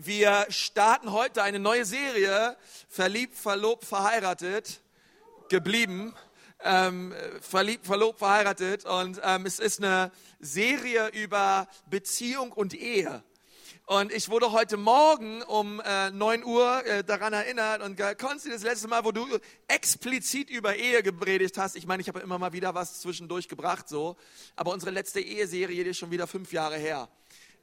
Wir starten heute eine neue Serie, verliebt, verlobt, verheiratet, geblieben, ähm, verliebt, verlobt, verheiratet. Und ähm, es ist eine Serie über Beziehung und Ehe. Und ich wurde heute Morgen um äh, 9 Uhr äh, daran erinnert und Konsti, das letzte Mal, wo du explizit über Ehe gepredigt hast, ich meine, ich habe immer mal wieder was zwischendurch gebracht, so, aber unsere letzte Eheserie, ist schon wieder fünf Jahre her.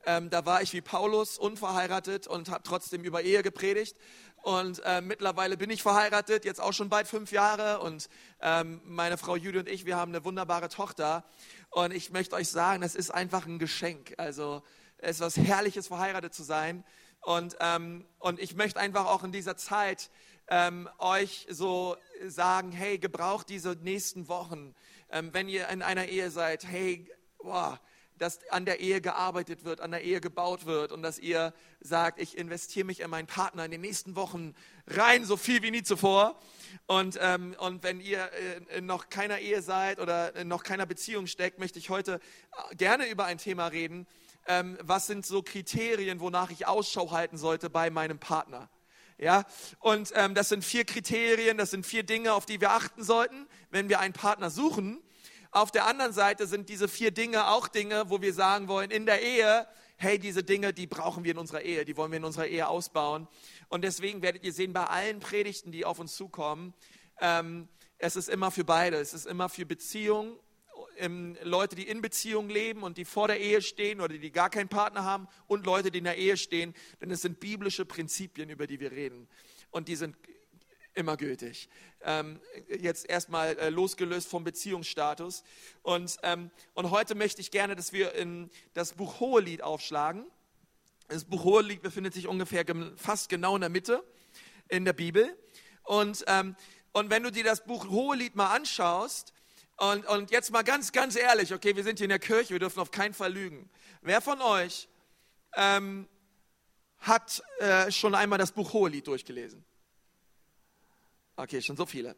Ähm, da war ich wie Paulus unverheiratet und habe trotzdem über Ehe gepredigt. Und äh, mittlerweile bin ich verheiratet, jetzt auch schon bald fünf Jahre. Und ähm, meine Frau Judy und ich, wir haben eine wunderbare Tochter. Und ich möchte euch sagen, es ist einfach ein Geschenk. Also es ist was Herrliches, verheiratet zu sein. Und, ähm, und ich möchte einfach auch in dieser Zeit ähm, euch so sagen, hey, gebraucht diese nächsten Wochen, ähm, wenn ihr in einer Ehe seid, hey, boah, dass an der Ehe gearbeitet wird, an der Ehe gebaut wird und dass ihr sagt, ich investiere mich in meinen Partner in den nächsten Wochen rein, so viel wie nie zuvor. Und, ähm, und wenn ihr äh, noch keiner Ehe seid oder in noch keiner Beziehung steckt, möchte ich heute äh, gerne über ein Thema reden. Ähm, was sind so Kriterien, wonach ich Ausschau halten sollte bei meinem Partner? Ja, und ähm, das sind vier Kriterien, das sind vier Dinge, auf die wir achten sollten, wenn wir einen Partner suchen. Auf der anderen Seite sind diese vier Dinge auch Dinge, wo wir sagen wollen, in der Ehe, hey, diese Dinge, die brauchen wir in unserer Ehe, die wollen wir in unserer Ehe ausbauen. Und deswegen werdet ihr sehen, bei allen Predigten, die auf uns zukommen, ähm, es ist immer für beide. Es ist immer für Beziehung, ähm, Leute, die in Beziehung leben und die vor der Ehe stehen oder die gar keinen Partner haben und Leute, die in der Ehe stehen. Denn es sind biblische Prinzipien, über die wir reden. Und die sind immer gültig. Ähm, jetzt erstmal äh, losgelöst vom Beziehungsstatus. Und, ähm, und heute möchte ich gerne, dass wir in das Buch Hohelied aufschlagen. Das Buch Hohelied befindet sich ungefähr fast genau in der Mitte in der Bibel. Und, ähm, und wenn du dir das Buch Hohelied mal anschaust, und, und jetzt mal ganz, ganz ehrlich, okay, wir sind hier in der Kirche, wir dürfen auf keinen Fall lügen. Wer von euch ähm, hat äh, schon einmal das Buch Hohelied durchgelesen? Okay, schon so viele.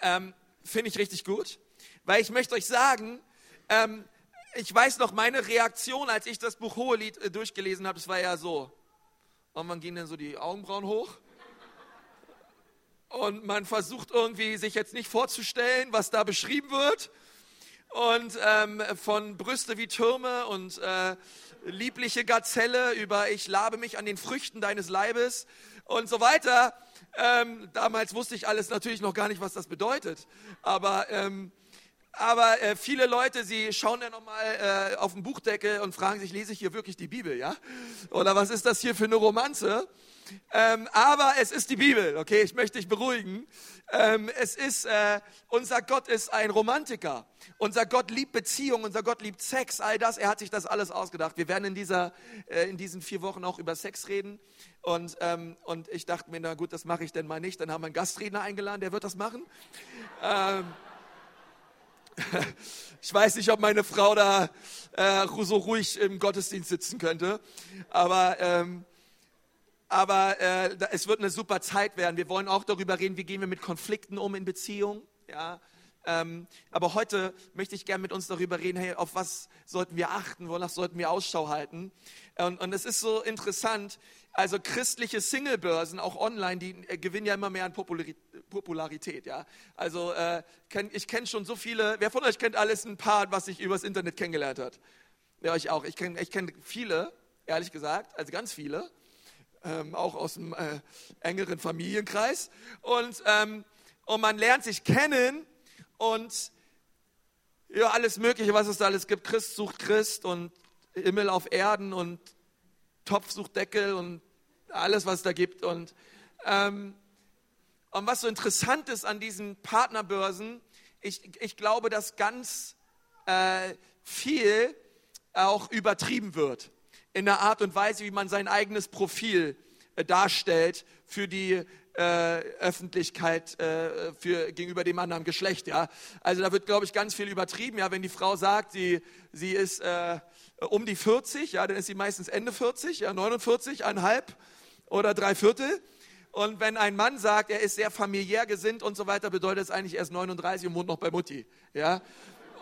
Ähm, Finde ich richtig gut, weil ich möchte euch sagen, ähm, ich weiß noch meine Reaktion, als ich das Buch Hohelied äh, durchgelesen habe, das war ja so. Und man gehen dann so die Augenbrauen hoch. Und man versucht irgendwie sich jetzt nicht vorzustellen, was da beschrieben wird. Und ähm, von Brüste wie Türme und äh, liebliche Gazelle über ich labe mich an den Früchten deines Leibes und so weiter. Ähm, damals wusste ich alles natürlich noch gar nicht, was das bedeutet. Aber, ähm, aber äh, viele Leute, sie schauen ja nochmal äh, auf den Buchdeckel und fragen sich, lese ich hier wirklich die Bibel, ja? Oder was ist das hier für eine Romanze? Ähm, aber es ist die Bibel, okay? Ich möchte dich beruhigen. Ähm, es ist, äh, unser Gott ist ein Romantiker. Unser Gott liebt Beziehung, unser Gott liebt Sex, all das. Er hat sich das alles ausgedacht. Wir werden in, dieser, äh, in diesen vier Wochen auch über Sex reden. Und, ähm, und ich dachte mir, na gut, das mache ich denn mal nicht. Dann haben wir einen Gastredner eingeladen, der wird das machen. Ähm, ich weiß nicht, ob meine Frau da äh, so ruhig im Gottesdienst sitzen könnte. Aber ähm, aber äh, es wird eine super Zeit werden. Wir wollen auch darüber reden, wie gehen wir mit Konflikten um in Beziehungen. Ja? Ähm, aber heute möchte ich gerne mit uns darüber reden, hey, auf was sollten wir achten, wonach sollten wir Ausschau halten. Und, und es ist so interessant, also christliche Singlebörsen, auch online, die äh, gewinnen ja immer mehr an Popularität. Ja? Also äh, ich kenne schon so viele, wer von euch kennt alles ein Paar, was sich übers Internet kennengelernt hat? Ja, ich auch. Ich kenne ich kenn viele, ehrlich gesagt, also ganz viele ähm, auch aus dem äh, engeren Familienkreis. Und, ähm, und man lernt sich kennen und ja, alles Mögliche, was es da alles gibt. Christ sucht Christ und Himmel auf Erden und Topf sucht Deckel und alles, was es da gibt. Und, ähm, und was so interessant ist an diesen Partnerbörsen, ich, ich glaube, dass ganz äh, viel auch übertrieben wird in der Art und Weise, wie man sein eigenes Profil äh, darstellt für die äh, Öffentlichkeit äh, für, gegenüber dem anderen Geschlecht. Ja? Also da wird, glaube ich, ganz viel übertrieben. Ja? Wenn die Frau sagt, sie, sie ist äh, um die 40, ja, dann ist sie meistens Ende 40, ja, 49, einhalb oder drei Viertel. Und wenn ein Mann sagt, er ist sehr familiär gesinnt und so weiter, bedeutet es eigentlich erst 39 und wohnt noch bei Mutti. Ja?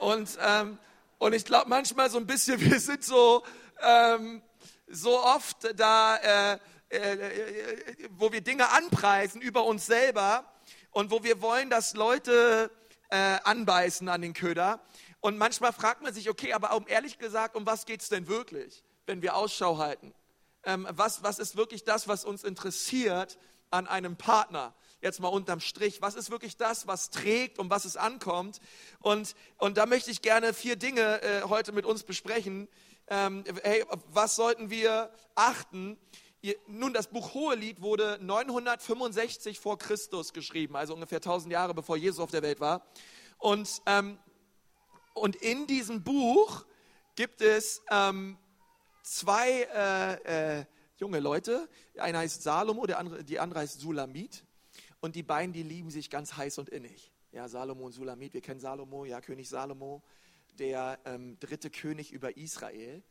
Und, ähm, und ich glaube manchmal so ein bisschen, wir sind so, ähm, so oft da, äh, äh, äh, wo wir Dinge anpreisen über uns selber und wo wir wollen, dass Leute äh, anbeißen an den Köder. Und manchmal fragt man sich, okay, aber um ehrlich gesagt, um was geht es denn wirklich, wenn wir Ausschau halten? Ähm, was, was ist wirklich das, was uns interessiert an einem Partner? Jetzt mal unterm Strich, was ist wirklich das, was trägt, um was es ankommt? Und, und da möchte ich gerne vier Dinge äh, heute mit uns besprechen. Ähm, hey, was sollten wir achten? Nun, das Buch Hohelied wurde 965 vor Christus geschrieben, also ungefähr 1000 Jahre bevor Jesus auf der Welt war. Und, ähm, und in diesem Buch gibt es ähm, zwei äh, äh, junge Leute. Einer heißt Salomo, der andere, die andere heißt Sulamit. Und die beiden, die lieben sich ganz heiß und innig. Ja, Salomo und Sulamit, wir kennen Salomo, ja, König Salomo, der ähm, dritte König über Israel.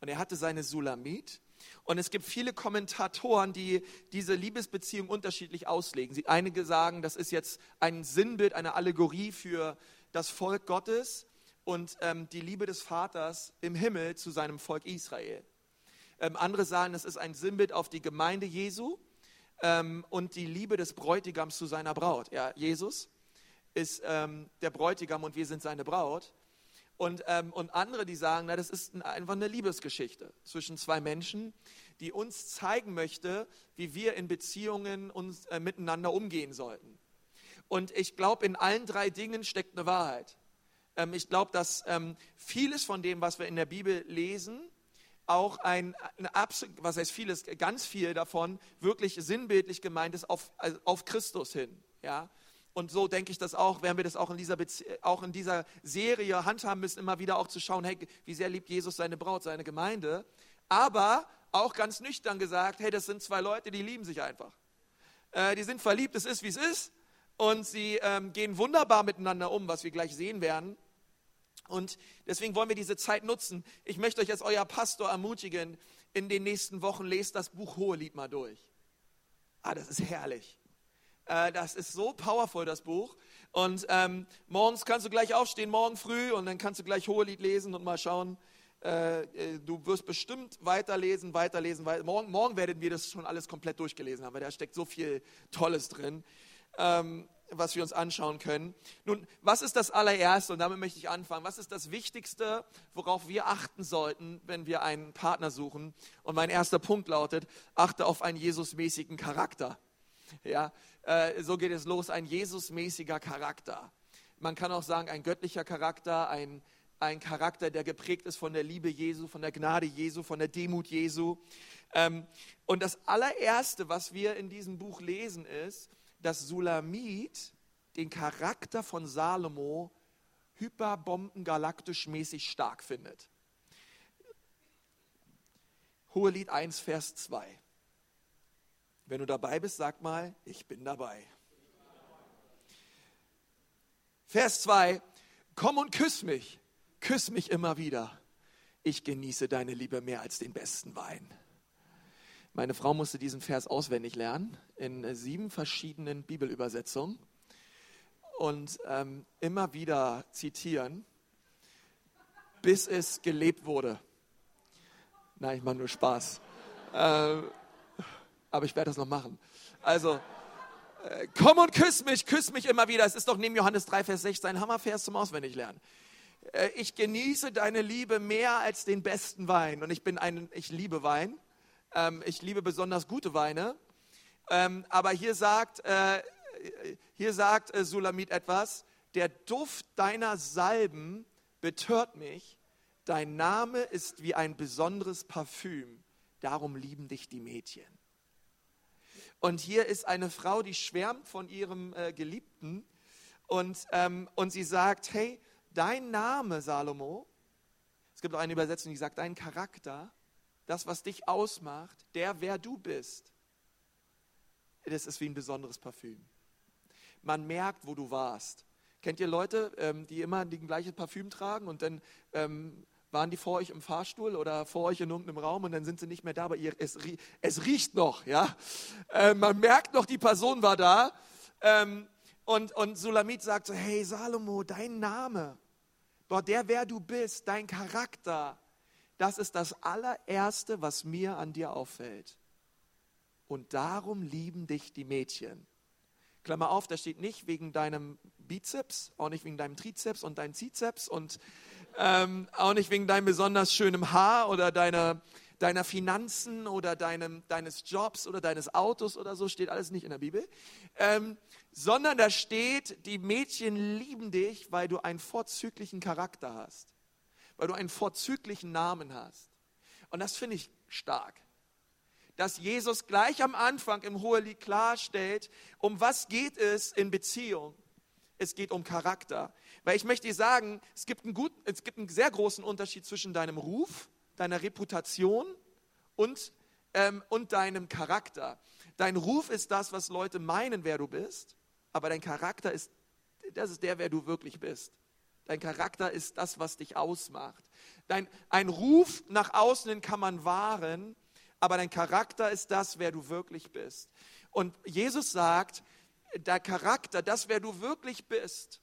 Und er hatte seine Sulamit. Und es gibt viele Kommentatoren, die diese Liebesbeziehung unterschiedlich auslegen. Sie, einige sagen, das ist jetzt ein Sinnbild, eine Allegorie für das Volk Gottes und ähm, die Liebe des Vaters im Himmel zu seinem Volk Israel. Ähm, andere sagen, das ist ein Sinnbild auf die Gemeinde Jesu ähm, und die Liebe des Bräutigams zu seiner Braut. Ja, Jesus ist ähm, der Bräutigam und wir sind seine Braut. Und, ähm, und andere, die sagen, na, das ist einfach eine Liebesgeschichte zwischen zwei Menschen, die uns zeigen möchte, wie wir in Beziehungen uns äh, miteinander umgehen sollten. Und ich glaube, in allen drei Dingen steckt eine Wahrheit. Ähm, ich glaube, dass ähm, vieles von dem, was wir in der Bibel lesen, auch ein, absolut, was heißt vieles, ganz viel davon wirklich sinnbildlich gemeint ist auf, also auf Christus hin. Ja? Und so denke ich das auch, werden wir das auch in, dieser auch in dieser Serie handhaben müssen, immer wieder auch zu schauen, hey, wie sehr liebt Jesus seine Braut, seine Gemeinde. Aber auch ganz nüchtern gesagt, hey, das sind zwei Leute, die lieben sich einfach. Äh, die sind verliebt, es ist, wie es ist. Und sie ähm, gehen wunderbar miteinander um, was wir gleich sehen werden. Und deswegen wollen wir diese Zeit nutzen. Ich möchte euch als euer Pastor ermutigen, in den nächsten Wochen lest das Buch Hohelied mal durch. Ah, das ist herrlich. Äh, das ist so powerful, das Buch. Und ähm, morgens kannst du gleich aufstehen, morgen früh, und dann kannst du gleich Hohelied lesen und mal schauen. Äh, äh, du wirst bestimmt weiterlesen, weiterlesen, weiter. Morgen, morgen werden wir das schon alles komplett durchgelesen haben, weil da steckt so viel Tolles drin. Ähm, was wir uns anschauen können. Nun, was ist das allererste, und damit möchte ich anfangen, was ist das Wichtigste, worauf wir achten sollten, wenn wir einen Partner suchen? Und mein erster Punkt lautet, achte auf einen Jesusmäßigen Charakter. Ja, äh, so geht es los, ein Jesusmäßiger Charakter. Man kann auch sagen, ein göttlicher Charakter, ein, ein Charakter, der geprägt ist von der Liebe Jesu, von der Gnade Jesu, von der Demut Jesu. Ähm, und das allererste, was wir in diesem Buch lesen, ist, dass Sulamit den Charakter von Salomo hyperbombengalaktisch mäßig stark findet. Hohelied 1, Vers 2. Wenn du dabei bist, sag mal, ich bin dabei. Vers 2, komm und küss mich, küss mich immer wieder. Ich genieße deine Liebe mehr als den besten Wein. Meine Frau musste diesen Vers auswendig lernen in äh, sieben verschiedenen Bibelübersetzungen und ähm, immer wieder zitieren, bis es gelebt wurde. Nein, ich mache nur Spaß. Äh, aber ich werde das noch machen. Also, äh, komm und küss mich, küss mich immer wieder. Es ist doch neben Johannes 3, Vers 6 ein Hammervers zum Auswendiglernen. Äh, ich genieße deine Liebe mehr als den besten Wein. Und ich bin ein, ich liebe Wein. Ähm, ich liebe besonders gute Weine. Ähm, aber hier sagt, äh, hier sagt äh, Sulamit etwas, der Duft deiner Salben betört mich, dein Name ist wie ein besonderes Parfüm, darum lieben dich die Mädchen. Und hier ist eine Frau, die schwärmt von ihrem äh, Geliebten und, ähm, und sie sagt, hey, dein Name, Salomo, es gibt auch eine Übersetzung, die sagt, dein Charakter, das, was dich ausmacht, der, wer du bist, das ist wie ein besonderes Parfüm. Man merkt, wo du warst. Kennt ihr Leute, ähm, die immer die gleiche Parfüm tragen und dann ähm, waren die vor euch im Fahrstuhl oder vor euch in irgendeinem Raum und dann sind sie nicht mehr da, aber ihr, es, es riecht noch, ja. Äh, man merkt noch, die Person war da. Ähm, und, und Sulamit sagt so, hey Salomo, dein Name, boah, der, wer du bist, dein Charakter, das ist das allererste, was mir an dir auffällt. Und darum lieben dich die Mädchen. Klammer auf, da steht nicht wegen deinem Bizeps, auch nicht wegen deinem Trizeps und deinem Zizeps und ähm, auch nicht wegen deinem besonders schönen Haar oder deiner, deiner Finanzen oder deinem, deines Jobs oder deines Autos oder so, steht alles nicht in der Bibel, ähm, sondern da steht, die Mädchen lieben dich, weil du einen vorzüglichen Charakter hast, weil du einen vorzüglichen Namen hast. Und das finde ich stark dass Jesus gleich am Anfang im Hohelied klarstellt, um was geht es in Beziehung. Es geht um Charakter. Weil ich möchte dir sagen, es gibt, einen gut, es gibt einen sehr großen Unterschied zwischen deinem Ruf, deiner Reputation und, ähm, und deinem Charakter. Dein Ruf ist das, was Leute meinen, wer du bist, aber dein Charakter ist, das ist der, wer du wirklich bist. Dein Charakter ist das, was dich ausmacht. Dein, ein Ruf nach außen kann man wahren, aber dein Charakter ist das, wer du wirklich bist. Und Jesus sagt, der Charakter, das, wer du wirklich bist,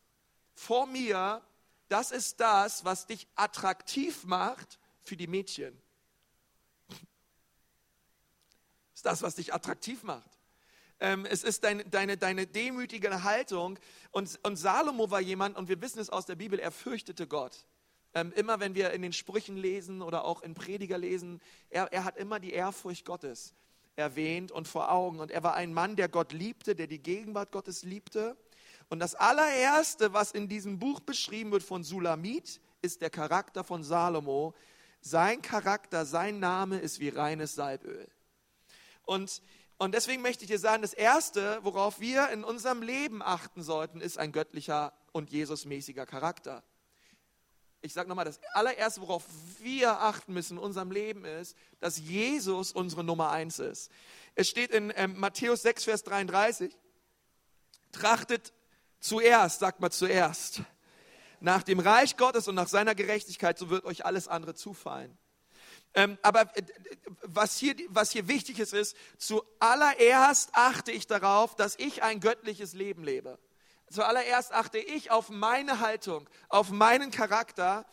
vor mir, das ist das, was dich attraktiv macht für die Mädchen. Das ist das, was dich attraktiv macht. Ähm, es ist dein, deine, deine demütige Haltung. Und, und Salomo war jemand, und wir wissen es aus der Bibel, er fürchtete Gott. Ähm, immer wenn wir in den Sprüchen lesen oder auch in Prediger lesen, er, er hat immer die Ehrfurcht Gottes erwähnt und vor Augen. Und er war ein Mann, der Gott liebte, der die Gegenwart Gottes liebte. Und das allererste, was in diesem Buch beschrieben wird von Sulamit, ist der Charakter von Salomo. Sein Charakter, sein Name ist wie reines Salböl. Und, und deswegen möchte ich dir sagen, das Erste, worauf wir in unserem Leben achten sollten, ist ein göttlicher und Jesusmäßiger Charakter ich sage nochmal, das allererste, worauf wir achten müssen in unserem Leben ist, dass Jesus unsere Nummer eins ist. Es steht in ähm, Matthäus 6, Vers 33, trachtet zuerst, sagt mal zuerst, nach dem Reich Gottes und nach seiner Gerechtigkeit, so wird euch alles andere zufallen. Ähm, aber äh, was, hier, was hier wichtig ist, ist, zuallererst achte ich darauf, dass ich ein göttliches Leben lebe. Zuallererst achte ich auf meine Haltung, auf meinen Charakter,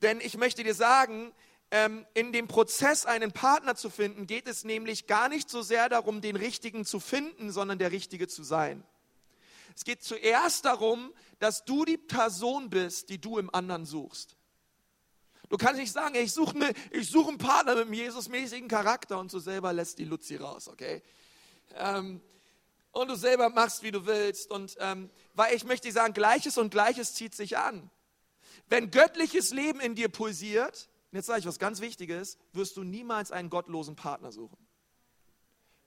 denn ich möchte dir sagen, ähm, in dem Prozess einen Partner zu finden, geht es nämlich gar nicht so sehr darum, den richtigen zu finden, sondern der richtige zu sein. Es geht zuerst darum, dass du die Person bist, die du im anderen suchst. Du kannst nicht sagen, ich suche ne, such einen Partner mit einem Jesusmäßigen Charakter und du selber lässt die Luzi raus, okay? Ähm, und du selber machst, wie du willst. Und ähm, weil ich möchte sagen, Gleiches und Gleiches zieht sich an. Wenn göttliches Leben in dir pulsiert, jetzt sage ich was ganz Wichtiges, wirst du niemals einen gottlosen Partner suchen.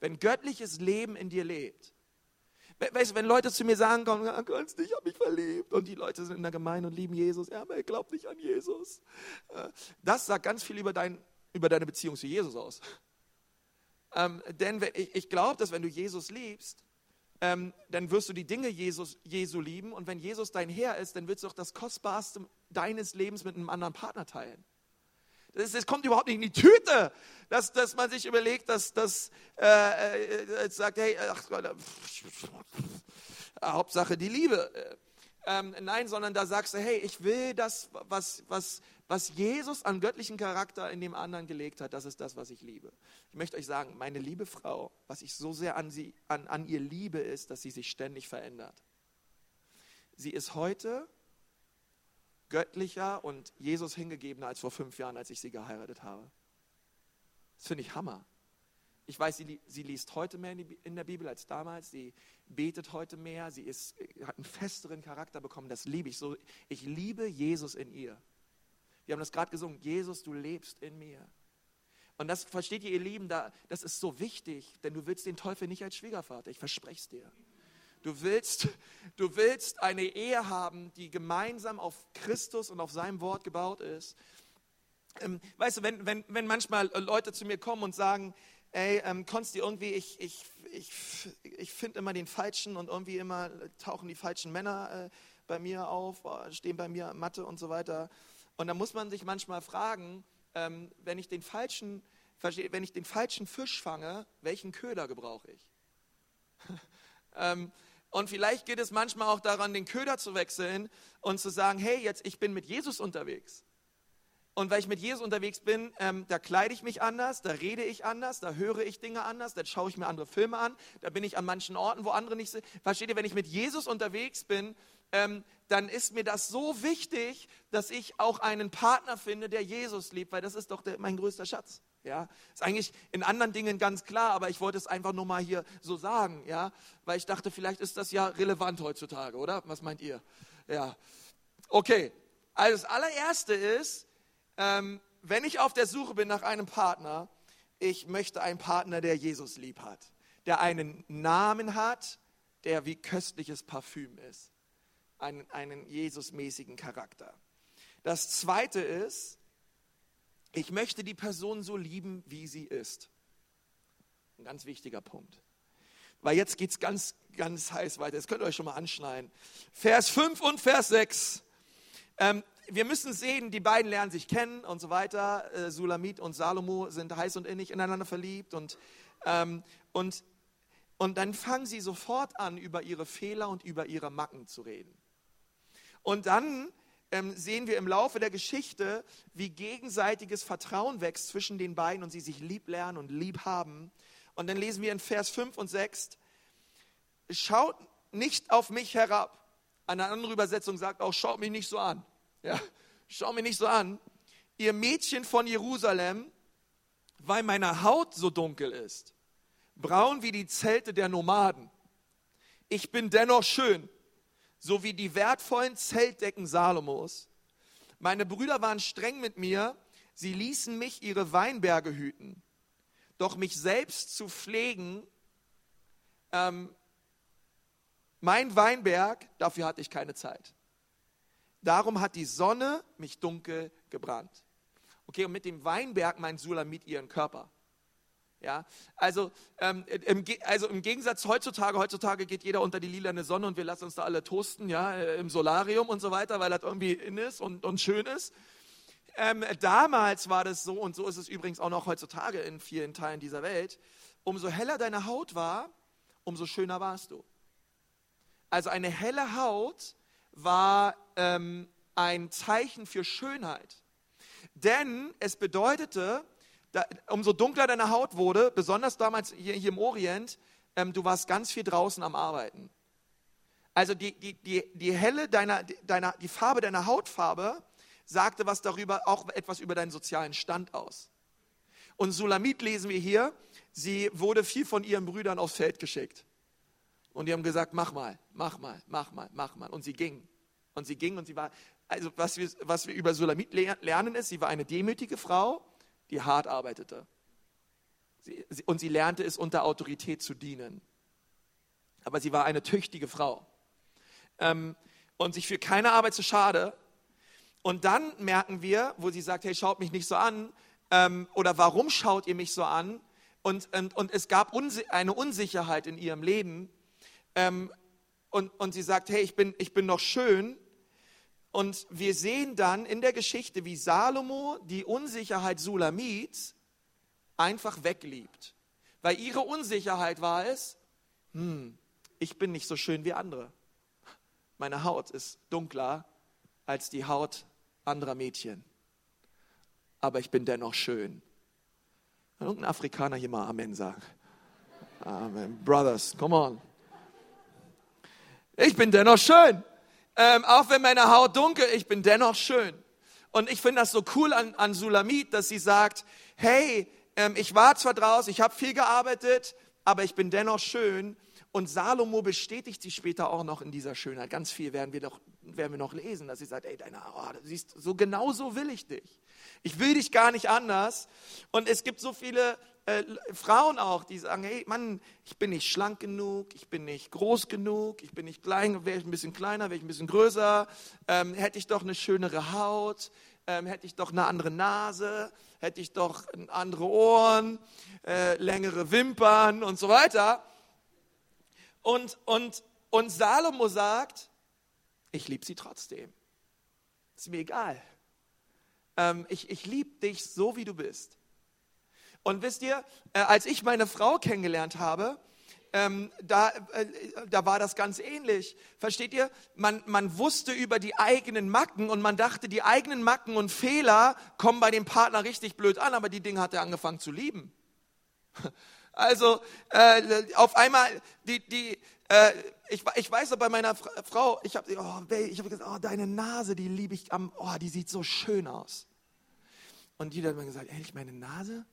Wenn göttliches Leben in dir lebt. Weißt du, wenn Leute zu mir sagen, komm, ja, kannst ich habe mich verliebt und die Leute sind in der Gemeinde und lieben Jesus, ja, aber er glaubt nicht an Jesus. Äh, das sagt ganz viel über, dein, über deine Beziehung zu Jesus aus. Ähm, denn ich, ich glaube, dass wenn du Jesus liebst, ähm, dann wirst du die Dinge Jesus, Jesu lieben. Und wenn Jesus dein Herr ist, dann willst du auch das Kostbarste deines Lebens mit einem anderen Partner teilen. Das, das kommt überhaupt nicht in die Tüte, dass, dass man sich überlegt, dass das äh, äh, sagt, hey, ach pff, Hauptsache die Liebe. Ähm, nein, sondern da sagst du, hey, ich will das, was, was, was Jesus an göttlichen Charakter in dem anderen gelegt hat, das ist das, was ich liebe. Ich möchte euch sagen, meine liebe Frau, was ich so sehr an, sie, an, an ihr liebe, ist, dass sie sich ständig verändert. Sie ist heute göttlicher und Jesus hingegebener als vor fünf Jahren, als ich sie geheiratet habe. Das finde ich Hammer. Ich weiß, sie, sie liest heute mehr in der Bibel als damals. Sie betet heute mehr. Sie ist, hat einen festeren Charakter bekommen. Das liebe ich so. Ich liebe Jesus in ihr. Wir haben das gerade gesungen. Jesus, du lebst in mir. Und das versteht ihr, ihr Lieben, da, das ist so wichtig, denn du willst den Teufel nicht als Schwiegervater. Ich verspreche es dir. Du willst, du willst eine Ehe haben, die gemeinsam auf Christus und auf seinem Wort gebaut ist. Ähm, weißt du, wenn, wenn, wenn manchmal Leute zu mir kommen und sagen, ey, ähm, Konsti, irgendwie, ich, ich, ich, ich finde immer den Falschen und irgendwie immer tauchen die falschen Männer äh, bei mir auf, äh, stehen bei mir Mathe und so weiter. Und da muss man sich manchmal fragen, ähm, wenn, ich den falschen, wenn ich den falschen Fisch fange, welchen Köder gebrauche ich? ähm, und vielleicht geht es manchmal auch daran, den Köder zu wechseln und zu sagen, hey, jetzt ich bin mit Jesus unterwegs. und weil ich mit Jesus unterwegs bin, ähm, da kleide ich mich anders, da rede ich anders, da höre ich Dinge anders, da schaue ich mir andere Filme an, da bin ich an manchen Orten, wo andere nicht sind. Versteht ihr, wenn ich mit Jesus unterwegs bin, ähm, dann ist mir das so wichtig, dass ich auch einen Partner finde, der Jesus liebt, weil das ist doch der, mein größter Schatz. Ja, ist eigentlich in anderen Dingen ganz klar, aber ich wollte es einfach nur mal hier so sagen, ja, weil ich dachte, vielleicht ist das ja relevant heutzutage, oder? Was meint ihr? Ja, okay. Also das allererste ist, ähm, wenn ich auf der Suche bin nach einem Partner, ich möchte einen Partner, der Jesus lieb hat, der einen Namen hat, der wie köstliches Parfüm ist, einen, einen Jesus-mäßigen Charakter. Das zweite ist, ich möchte die Person so lieben, wie sie ist. Ein ganz wichtiger Punkt. Weil jetzt geht es ganz, ganz heiß weiter. Das könnt ihr euch schon mal anschneiden. Vers 5 und Vers 6. Ähm, wir müssen sehen, die beiden lernen sich kennen und so weiter. Äh, Sulamit und Salomo sind heiß und innig ineinander verliebt. Und, ähm, und, und dann fangen sie sofort an, über ihre Fehler und über ihre Macken zu reden. Und dann ähm, sehen wir im Laufe der Geschichte, wie gegenseitiges Vertrauen wächst zwischen den beiden und sie sich lieb lernen und lieb haben. Und dann lesen wir in Vers 5 und 6, schaut nicht auf mich herab. Eine andere Übersetzung sagt auch, schaut mich nicht so an. Ja, schaut mich nicht so an. Ihr Mädchen von Jerusalem, weil meine Haut so dunkel ist, braun wie die Zelte der Nomaden. Ich bin dennoch schön sowie die wertvollen Zeltdecken Salomos. Meine Brüder waren streng mit mir, sie ließen mich ihre Weinberge hüten. Doch mich selbst zu pflegen, ähm, mein Weinberg, dafür hatte ich keine Zeit. Darum hat die Sonne mich dunkel gebrannt. Okay, und mit dem Weinberg meint Sulamit ihren Körper. Ja, also, ähm, im, also im Gegensatz heutzutage, heutzutage geht jeder unter die lilane Sonne und wir lassen uns da alle toasten, ja, äh, im Solarium und so weiter, weil das irgendwie in ist und, und schön ist. Ähm, damals war das so, und so ist es übrigens auch noch heutzutage in vielen Teilen dieser Welt, umso heller deine Haut war, umso schöner warst du. Also eine helle Haut war ähm, ein Zeichen für Schönheit. Denn es bedeutete, da, umso dunkler deine Haut wurde, besonders damals hier, hier im Orient, ähm, du warst ganz viel draußen am Arbeiten. Also die, die, die, die helle deiner, deiner, die Farbe deiner Hautfarbe sagte was darüber, auch etwas über deinen sozialen Stand aus. Und Sulamit lesen wir hier, sie wurde viel von ihren Brüdern aufs Feld geschickt. Und die haben gesagt, mach mal, mach mal, mach mal, mach mal. Und sie ging. Und sie ging und sie war, also was wir, was wir über Sulamit lernen ist, sie war eine demütige Frau, die hart arbeitete. Sie, sie, und sie lernte es unter Autorität zu dienen. Aber sie war eine tüchtige Frau. Ähm, und sich für keine Arbeit zu schade. Und dann merken wir, wo sie sagt, hey, schaut mich nicht so an. Ähm, oder warum schaut ihr mich so an? Und, und, und es gab unsi eine Unsicherheit in ihrem Leben. Ähm, und, und sie sagt, hey, ich bin, ich bin noch schön. Und wir sehen dann in der Geschichte, wie Salomo die Unsicherheit Sulamits einfach wegliebt. Weil ihre Unsicherheit war es, hm, ich bin nicht so schön wie andere. Meine Haut ist dunkler als die Haut anderer Mädchen. Aber ich bin dennoch schön. Kann irgendein Afrikaner hier mal Amen sagen? Amen. Brothers, come on. Ich bin dennoch schön ähm, auch wenn meine Haut dunkel, ich bin dennoch schön. Und ich finde das so cool an, an Sulamit, dass sie sagt, hey, ähm, ich war zwar draußen, ich habe viel gearbeitet, aber ich bin dennoch schön. Und Salomo bestätigt sie später auch noch in dieser Schönheit. Ganz viel werden wir, doch, werden wir noch lesen, dass sie sagt, ey, deine, oh, du siehst, so genau so will ich dich. Ich will dich gar nicht anders. Und es gibt so viele äh, Frauen auch, die sagen, hey Mann, ich bin nicht schlank genug, ich bin nicht groß genug, ich bin nicht klein, wäre ich ein bisschen kleiner, wäre ich ein bisschen größer, ähm, hätte ich doch eine schönere Haut, ähm, hätte ich doch eine andere Nase, hätte ich doch andere Ohren, äh, längere Wimpern und so weiter. Und, und, und Salomo sagt, ich liebe sie trotzdem. Ist mir egal. Ähm, ich ich liebe dich so, wie du bist. Und wisst ihr, äh, als ich meine Frau kennengelernt habe, ähm, da, äh, da war das ganz ähnlich. Versteht ihr? Man, man wusste über die eigenen Macken und man dachte, die eigenen Macken und Fehler kommen bei dem Partner richtig blöd an, aber die Dinge hat er angefangen zu lieben. Also äh, auf einmal, die, die, äh, ich, ich weiß noch bei meiner Frau, ich habe oh, ich hab gesagt, oh, deine Nase, die liebe ich am, oh, die sieht so schön aus. Und die hat mir gesagt, ehrlich, meine Nase?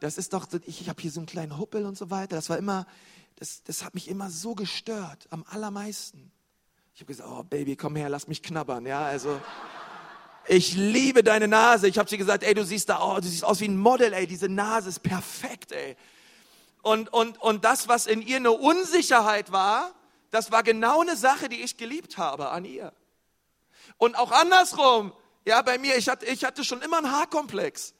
Das ist doch, ich, ich habe hier so einen kleinen Huppel und so weiter. Das war immer, das, das hat mich immer so gestört, am allermeisten. Ich habe gesagt, oh Baby, komm her, lass mich knabbern. Ja, also ich liebe deine Nase. Ich habe sie gesagt, ey, du siehst da, oh, du siehst aus wie ein Model, ey, diese Nase ist perfekt, ey. Und, und, und das, was in ihr eine Unsicherheit war, das war genau eine Sache, die ich geliebt habe an ihr. Und auch andersrum, ja, bei mir, ich hatte, ich hatte schon immer einen Haarkomplex.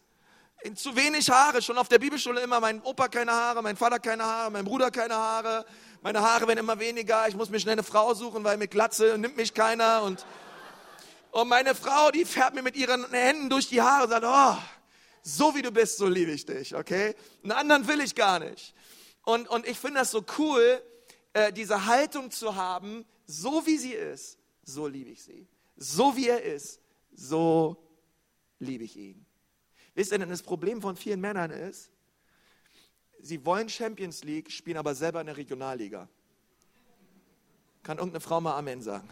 Zu wenig Haare, schon auf der Bibelschule immer, mein Opa keine Haare, mein Vater keine Haare, mein Bruder keine Haare, meine Haare werden immer weniger, ich muss mir schnell eine Frau suchen, weil mit Glatze nimmt mich keiner. Und, und meine Frau, die fährt mir mit ihren Händen durch die Haare und sagt, oh, so wie du bist, so liebe ich dich, okay? Einen anderen will ich gar nicht. Und, und ich finde das so cool, äh, diese Haltung zu haben, so wie sie ist, so liebe ich sie. So wie er ist, so liebe ich ihn. Wisst ihr denn, das Problem von vielen Männern ist, sie wollen Champions League, spielen aber selber in der Regionalliga. Kann irgendeine Frau mal Amen sagen?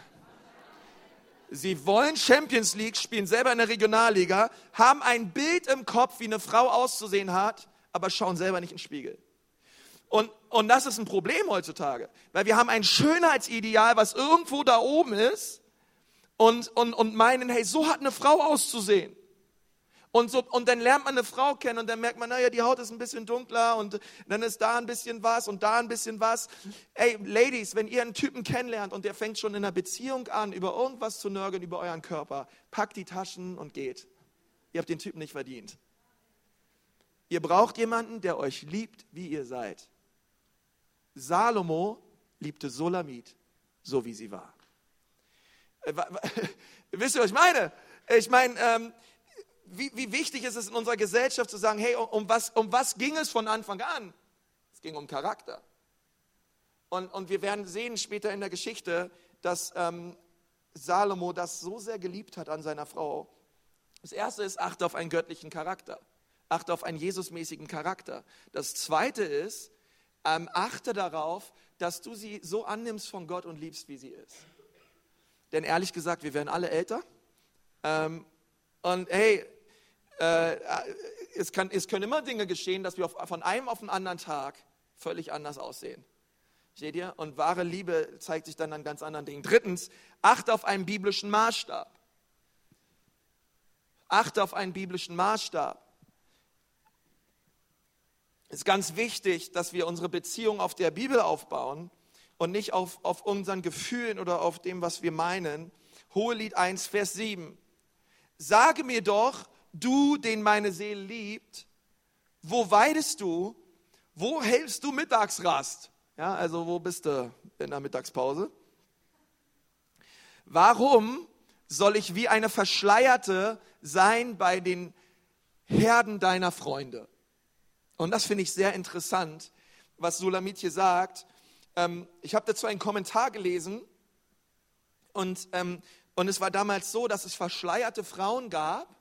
Sie wollen Champions League, spielen selber in der Regionalliga, haben ein Bild im Kopf, wie eine Frau auszusehen hat, aber schauen selber nicht in den Spiegel. Und, und das ist ein Problem heutzutage, weil wir haben ein Schönheitsideal, was irgendwo da oben ist und, und, und meinen, hey, so hat eine Frau auszusehen. Und, so, und dann lernt man eine Frau kennen und dann merkt man, naja, die Haut ist ein bisschen dunkler und dann ist da ein bisschen was und da ein bisschen was. Ey, Ladies, wenn ihr einen Typen kennenlernt und der fängt schon in einer Beziehung an, über irgendwas zu nörgeln, über euren Körper, packt die Taschen und geht. Ihr habt den Typen nicht verdient. Ihr braucht jemanden, der euch liebt, wie ihr seid. Salomo liebte Solamit, so wie sie war. Äh, wisst ihr, was ich meine? Ich meine, ähm, wie, wie wichtig ist es in unserer Gesellschaft zu sagen, hey, um was, um was ging es von Anfang an? Es ging um Charakter. Und, und wir werden sehen später in der Geschichte, dass ähm, Salomo das so sehr geliebt hat an seiner Frau. Das erste ist, achte auf einen göttlichen Charakter. Achte auf einen Jesusmäßigen Charakter. Das zweite ist, ähm, achte darauf, dass du sie so annimmst von Gott und liebst, wie sie ist. Denn ehrlich gesagt, wir werden alle älter. Ähm, und hey, äh, es, kann, es können immer Dinge geschehen, dass wir auf, von einem auf den anderen Tag völlig anders aussehen. Seht ihr? Und wahre Liebe zeigt sich dann an ganz anderen Dingen. Drittens, achte auf einen biblischen Maßstab. Achte auf einen biblischen Maßstab. Es ist ganz wichtig, dass wir unsere Beziehung auf der Bibel aufbauen und nicht auf, auf unseren Gefühlen oder auf dem, was wir meinen. Hohelied 1, Vers 7. Sage mir doch, du, den meine Seele liebt, wo weidest du? Wo hältst du Mittagsrast? Ja, also wo bist du in der Mittagspause? Warum soll ich wie eine Verschleierte sein bei den Herden deiner Freunde? Und das finde ich sehr interessant, was Sulamit hier sagt. Ähm, ich habe dazu einen Kommentar gelesen und, ähm, und es war damals so, dass es verschleierte Frauen gab,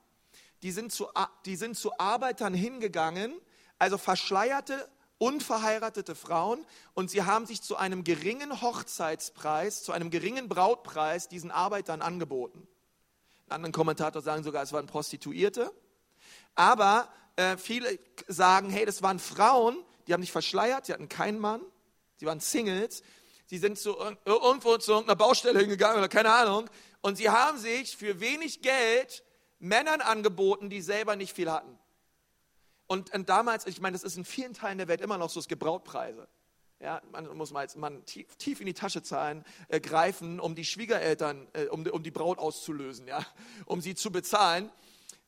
die sind zu, die sind zu Arbeitern hingegangen, also verschleierte, unverheiratete Frauen, und sie haben sich zu einem geringen Hochzeitspreis, zu einem geringen Brautpreis diesen Arbeitern angeboten. Ein anderer Kommentator sagen sogar, es waren Prostituierte. Aber äh, viele sagen, hey, das waren Frauen, die haben sich verschleiert, sie hatten keinen Mann, sie waren Singles, sie sind zu, irgendwo zu irgendeiner Baustelle hingegangen oder keine Ahnung, und sie haben sich für wenig Geld Männern angeboten, die selber nicht viel hatten. Und, und damals, ich meine, das ist in vielen Teilen der Welt immer noch so, es gibt Brautpreise. Ja, man muss mal man tief, tief in die Tasche zahlen, äh, greifen, um die Schwiegereltern, äh, um, um die Braut auszulösen, ja, um sie zu bezahlen.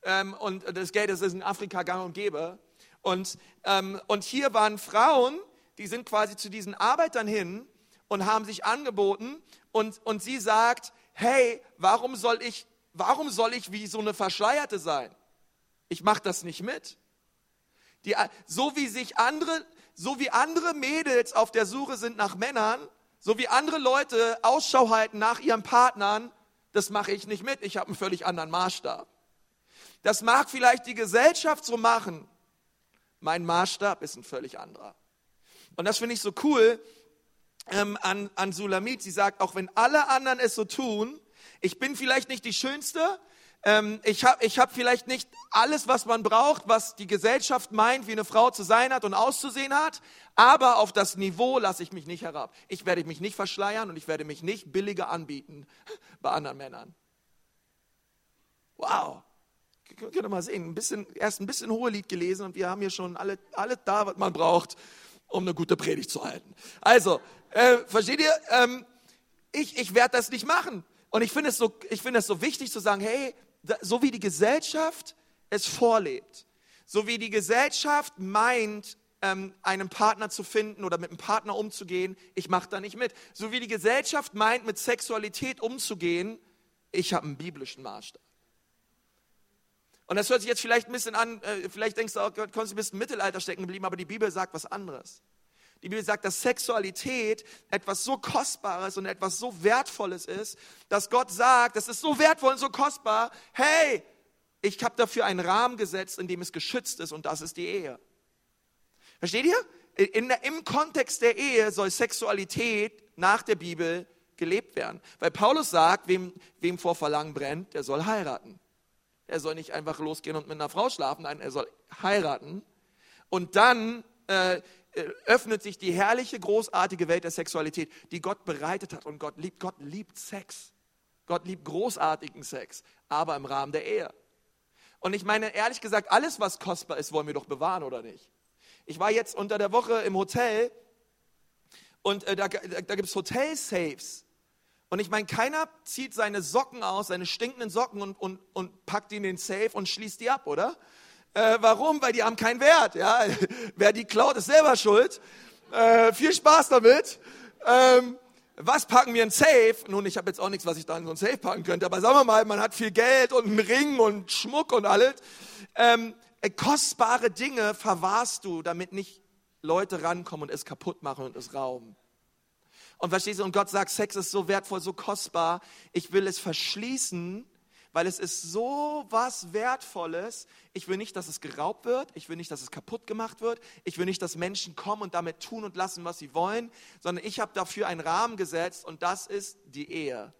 Ähm, und das Geld das ist in Afrika gang und gäbe. Und, ähm, und hier waren Frauen, die sind quasi zu diesen Arbeitern hin und haben sich angeboten. Und, und sie sagt, hey, warum soll ich warum soll ich wie so eine Verschleierte sein? Ich mache das nicht mit. Die, so wie sich andere so wie andere Mädels auf der Suche sind nach Männern, so wie andere Leute Ausschau halten nach ihren Partnern, das mache ich nicht mit. Ich habe einen völlig anderen Maßstab. Das mag vielleicht die Gesellschaft so machen. Mein Maßstab ist ein völlig anderer. Und das finde ich so cool ähm, an, an Sulamit. Sie sagt, auch wenn alle anderen es so tun, ich bin vielleicht nicht die Schönste, ähm, ich habe ich hab vielleicht nicht alles, was man braucht, was die Gesellschaft meint, wie eine Frau zu sein hat und auszusehen hat, aber auf das Niveau lasse ich mich nicht herab. Ich werde mich nicht verschleiern und ich werde mich nicht billiger anbieten bei anderen Männern. Wow. Könnt ihr mal sehen, ein bisschen, erst ein bisschen hohe Lied gelesen und wir haben hier schon alle, alle da, was man braucht, um eine gute Predigt zu halten. Also, äh, versteht ihr? Ähm, ich ich werde das nicht machen. Und ich finde es, so, find es so wichtig zu sagen, hey, so wie die Gesellschaft es vorlebt, so wie die Gesellschaft meint, ähm, einen Partner zu finden oder mit einem Partner umzugehen, ich mache da nicht mit. So wie die Gesellschaft meint, mit Sexualität umzugehen, ich habe einen biblischen Maßstab. Und das hört sich jetzt vielleicht ein bisschen an, äh, vielleicht denkst du, oh Gott, konntest du ein bisschen im Mittelalter stecken geblieben, aber die Bibel sagt was anderes. Die Bibel sagt, dass Sexualität etwas so Kostbares und etwas so Wertvolles ist, dass Gott sagt, das ist so wertvoll und so kostbar, hey, ich habe dafür einen Rahmen gesetzt, in dem es geschützt ist und das ist die Ehe. Versteht ihr? In, Im Kontext der Ehe soll Sexualität nach der Bibel gelebt werden. Weil Paulus sagt, wem, wem vor Verlangen brennt, der soll heiraten. Er soll nicht einfach losgehen und mit einer Frau schlafen, nein, er soll heiraten. Und dann äh, öffnet sich die herrliche, großartige Welt der Sexualität, die Gott bereitet hat. Und Gott liebt, Gott liebt Sex. Gott liebt großartigen Sex, aber im Rahmen der Ehe. Und ich meine, ehrlich gesagt, alles, was kostbar ist, wollen wir doch bewahren, oder nicht? Ich war jetzt unter der Woche im Hotel und äh, da, da, da gibt es Hotel-Saves. Und ich meine, keiner zieht seine Socken aus, seine stinkenden Socken und, und, und packt die in den Safe und schließt die ab, oder? Äh, warum? Weil die haben keinen Wert. Ja? Wer die klaut, ist selber schuld. Äh, viel Spaß damit. Ähm, was packen wir in Safe? Nun, ich habe jetzt auch nichts, was ich da in so ein Safe packen könnte, aber sagen wir mal, man hat viel Geld und einen Ring und Schmuck und alles. Ähm, äh, kostbare Dinge verwahrst du, damit nicht Leute rankommen und es kaputt machen und es rauben. Und verstehst du, und Gott sagt, Sex ist so wertvoll, so kostbar, ich will es verschließen, weil es ist so was Wertvolles. Ich will nicht, dass es geraubt wird. Ich will nicht, dass es kaputt gemacht wird. Ich will nicht, dass Menschen kommen und damit tun und lassen, was sie wollen, sondern ich habe dafür einen Rahmen gesetzt und das ist die Ehe.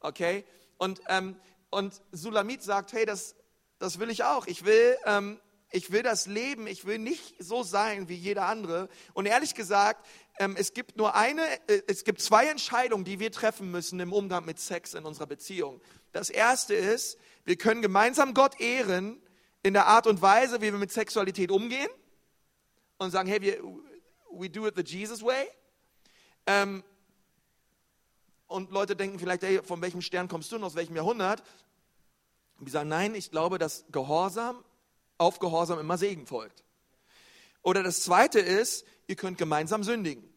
Okay? Und, ähm, und Sulamit sagt, hey, das, das will ich auch. Ich will, ähm, ich will das Leben. Ich will nicht so sein wie jeder andere. Und ehrlich gesagt, ähm, es gibt nur eine, äh, es gibt zwei Entscheidungen, die wir treffen müssen im Umgang mit Sex in unserer Beziehung. Das erste ist, wir können gemeinsam Gott ehren in der Art und Weise, wie wir mit Sexualität umgehen und sagen, hey, wir, we do it the Jesus way. Ähm, und Leute denken vielleicht, hey, von welchem Stern kommst du und aus welchem Jahrhundert? Und wir sagen, nein, ich glaube, dass Gehorsam auf Gehorsam immer Segen folgt. Oder das zweite ist, ihr könnt gemeinsam sündigen.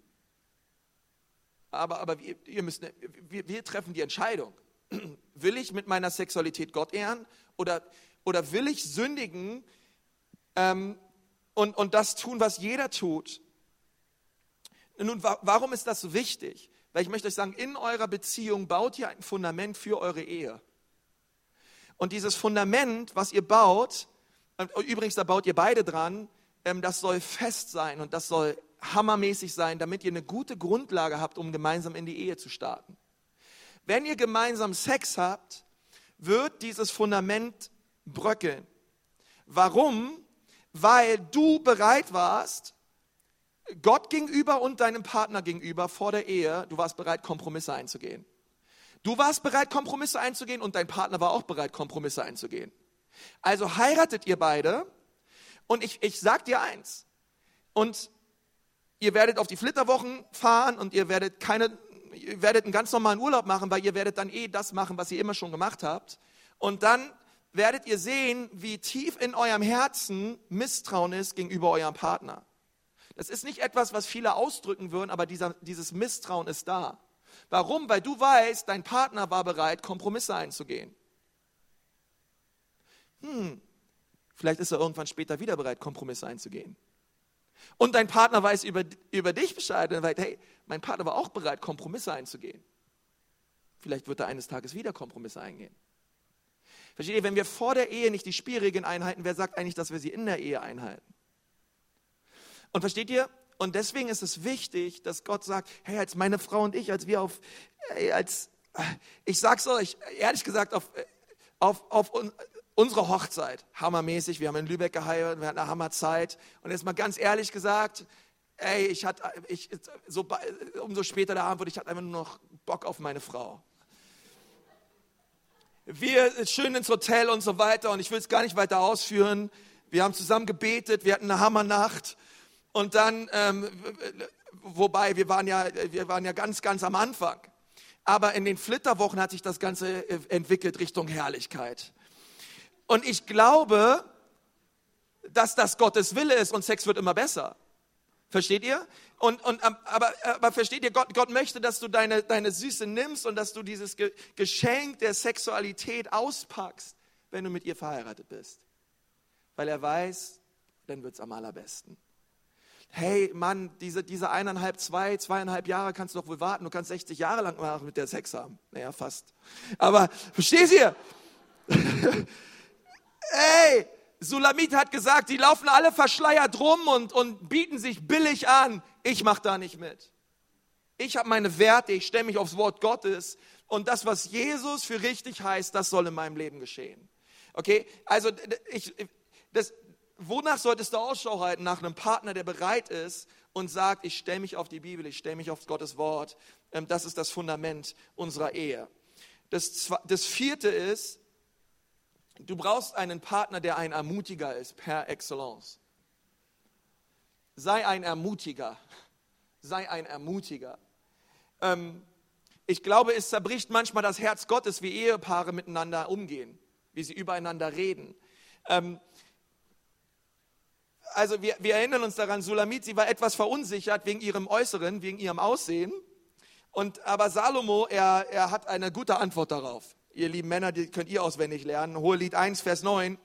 Aber, aber wir, ihr müsst, wir, wir treffen die Entscheidung. Will ich mit meiner Sexualität Gott ehren oder, oder will ich sündigen ähm, und, und das tun, was jeder tut? Nun, warum ist das so wichtig? Weil ich möchte euch sagen, in eurer Beziehung baut ihr ein Fundament für eure Ehe. Und dieses Fundament, was ihr baut, übrigens, da baut ihr beide dran, ähm, das soll fest sein und das soll hammermäßig sein, damit ihr eine gute Grundlage habt, um gemeinsam in die Ehe zu starten. Wenn ihr gemeinsam Sex habt, wird dieses Fundament bröckeln. Warum? Weil du bereit warst, Gott gegenüber und deinem Partner gegenüber vor der Ehe, du warst bereit, Kompromisse einzugehen. Du warst bereit, Kompromisse einzugehen und dein Partner war auch bereit, Kompromisse einzugehen. Also heiratet ihr beide und ich, ich sag dir eins. Und ihr werdet auf die Flitterwochen fahren und ihr werdet keine ihr werdet einen ganz normalen Urlaub machen, weil ihr werdet dann eh das machen, was ihr immer schon gemacht habt. Und dann werdet ihr sehen, wie tief in eurem Herzen Misstrauen ist gegenüber eurem Partner. Das ist nicht etwas, was viele ausdrücken würden, aber dieser, dieses Misstrauen ist da. Warum? Weil du weißt, dein Partner war bereit, Kompromisse einzugehen. Hm, vielleicht ist er irgendwann später wieder bereit, Kompromisse einzugehen. Und dein Partner weiß über, über dich Bescheid und sagt, hey, mein Partner war auch bereit, Kompromisse einzugehen. Vielleicht wird er eines Tages wieder Kompromisse eingehen. Versteht ihr, wenn wir vor der Ehe nicht die Spielregeln einhalten, wer sagt eigentlich, dass wir sie in der Ehe einhalten? Und versteht ihr, und deswegen ist es wichtig, dass Gott sagt, hey, als meine Frau und ich, als wir auf, als, ich sag's euch, ehrlich gesagt, auf, auf, auf unsere Hochzeit, hammermäßig, wir haben in Lübeck geheiratet, wir hatten eine Hammerzeit. Und jetzt mal ganz ehrlich gesagt, ey, ich hatte, ich, so, umso später der Abend wurde, ich hatte einfach nur noch Bock auf meine Frau. Wir schön ins Hotel und so weiter und ich will es gar nicht weiter ausführen. Wir haben zusammen gebetet, wir hatten eine Hammernacht und dann, ähm, wobei wir waren ja, wir waren ja ganz, ganz am Anfang. Aber in den Flitterwochen hat sich das Ganze äh, entwickelt Richtung Herrlichkeit. Und ich glaube, dass das Gottes Wille ist und Sex wird immer besser. Versteht ihr? Und, und, aber, aber versteht ihr, Gott, Gott möchte, dass du deine, deine Süße nimmst und dass du dieses Geschenk der Sexualität auspackst, wenn du mit ihr verheiratet bist. Weil er weiß, dann wird es am allerbesten. Hey Mann, diese, diese eineinhalb, zwei, zweieinhalb Jahre kannst du doch wohl warten. Du kannst 60 Jahre lang mit der Sex haben. Naja, fast. Aber verstehst ihr? Ey, Sulamit hat gesagt, die laufen alle verschleiert rum und, und bieten sich billig an. Ich mache da nicht mit. Ich habe meine Werte, ich stelle mich aufs Wort Gottes und das, was Jesus für richtig heißt, das soll in meinem Leben geschehen. Okay, also ich, das, wonach solltest du Ausschau halten? Nach einem Partner, der bereit ist und sagt, ich stelle mich auf die Bibel, ich stelle mich auf Gottes Wort. Ähm, das ist das Fundament unserer Ehe. Das, das vierte ist, Du brauchst einen Partner, der ein Ermutiger ist, per Excellence. Sei ein Ermutiger. Sei ein Ermutiger. Ähm, ich glaube, es zerbricht manchmal das Herz Gottes, wie Ehepaare miteinander umgehen, wie sie übereinander reden. Ähm, also wir, wir, erinnern uns daran, Sulamit, sie war etwas verunsichert wegen ihrem Äußeren, wegen ihrem Aussehen. Und, aber Salomo, er, er hat eine gute Antwort darauf ihr lieben Männer, die könnt ihr auswendig lernen. Hohelied 1, Vers 9.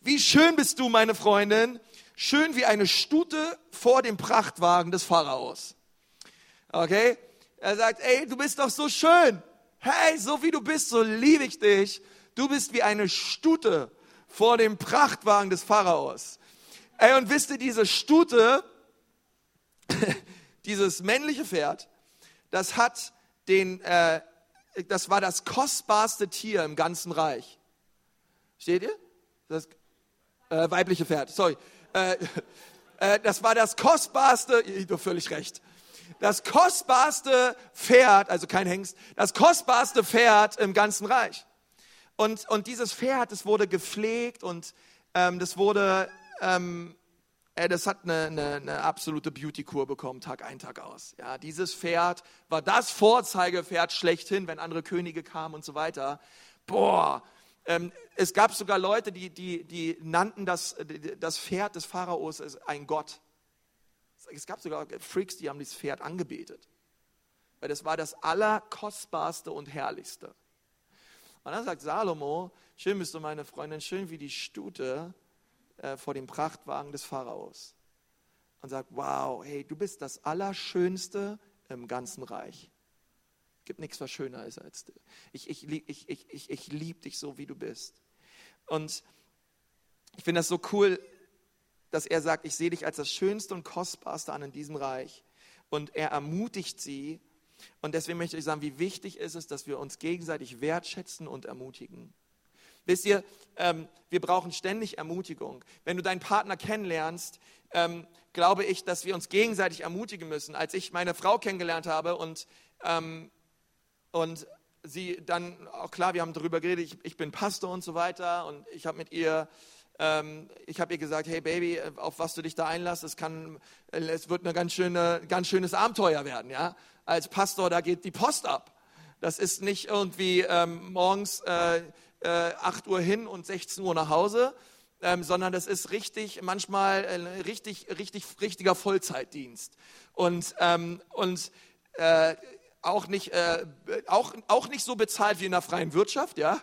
Wie schön bist du, meine Freundin, schön wie eine Stute vor dem Prachtwagen des Pharaos. Okay? Er sagt, ey, du bist doch so schön. Hey, so wie du bist, so liebe ich dich. Du bist wie eine Stute vor dem Prachtwagen des Pharaos. Ey, und wisst ihr, diese Stute, dieses männliche Pferd, das hat den, äh, das war das kostbarste Tier im ganzen Reich. Steht ihr? Das äh, weibliche Pferd, sorry. Äh, äh, das war das kostbarste, ihr habt völlig recht. Das kostbarste Pferd, also kein Hengst, das kostbarste Pferd im ganzen Reich. Und, und dieses Pferd, das wurde gepflegt und ähm, das wurde ähm, das hat eine, eine, eine absolute Beauty-Kur bekommen, Tag ein, Tag aus. Ja, dieses Pferd war das Vorzeigepferd schlechthin, wenn andere Könige kamen und so weiter. Boah, ähm, es gab sogar Leute, die, die, die nannten das, das Pferd des Pharaos ein Gott. Es gab sogar Freaks, die haben dieses Pferd angebetet. Weil das war das Allerkostbarste und Herrlichste. Und dann sagt Salomo, schön bist du meine Freundin, schön wie die Stute äh, vor dem Prachtwagen des Pharaos und sagt, wow, hey, du bist das Allerschönste im ganzen Reich. Gibt nichts, was schöner ist als du. Ich, ich, ich, ich, ich, ich liebe dich so, wie du bist. Und ich finde das so cool, dass er sagt, ich sehe dich als das Schönste und Kostbarste an in diesem Reich. Und er ermutigt sie. Und deswegen möchte ich sagen, wie wichtig ist es, dass wir uns gegenseitig wertschätzen und ermutigen. Wisst ihr, ähm, wir brauchen ständig Ermutigung. Wenn du deinen Partner kennenlernst, ähm, glaube ich, dass wir uns gegenseitig ermutigen müssen. Als ich meine Frau kennengelernt habe und, ähm, und sie dann, auch klar, wir haben darüber geredet, ich, ich bin Pastor und so weiter und ich habe mit ihr ähm, ich habe ihr gesagt, hey Baby, auf was du dich da einlässt, es, kann, es wird ein ganz, schöne, ganz schönes Abenteuer werden. Ja? Als Pastor, da geht die Post ab. Das ist nicht irgendwie ähm, morgens äh, äh, 8 Uhr hin und 16 Uhr nach Hause, ähm, sondern das ist richtig, manchmal äh, richtig, richtig, richtiger Vollzeitdienst. Und, ähm, und äh, auch nicht, äh, auch, auch nicht so bezahlt wie in der freien Wirtschaft, ja,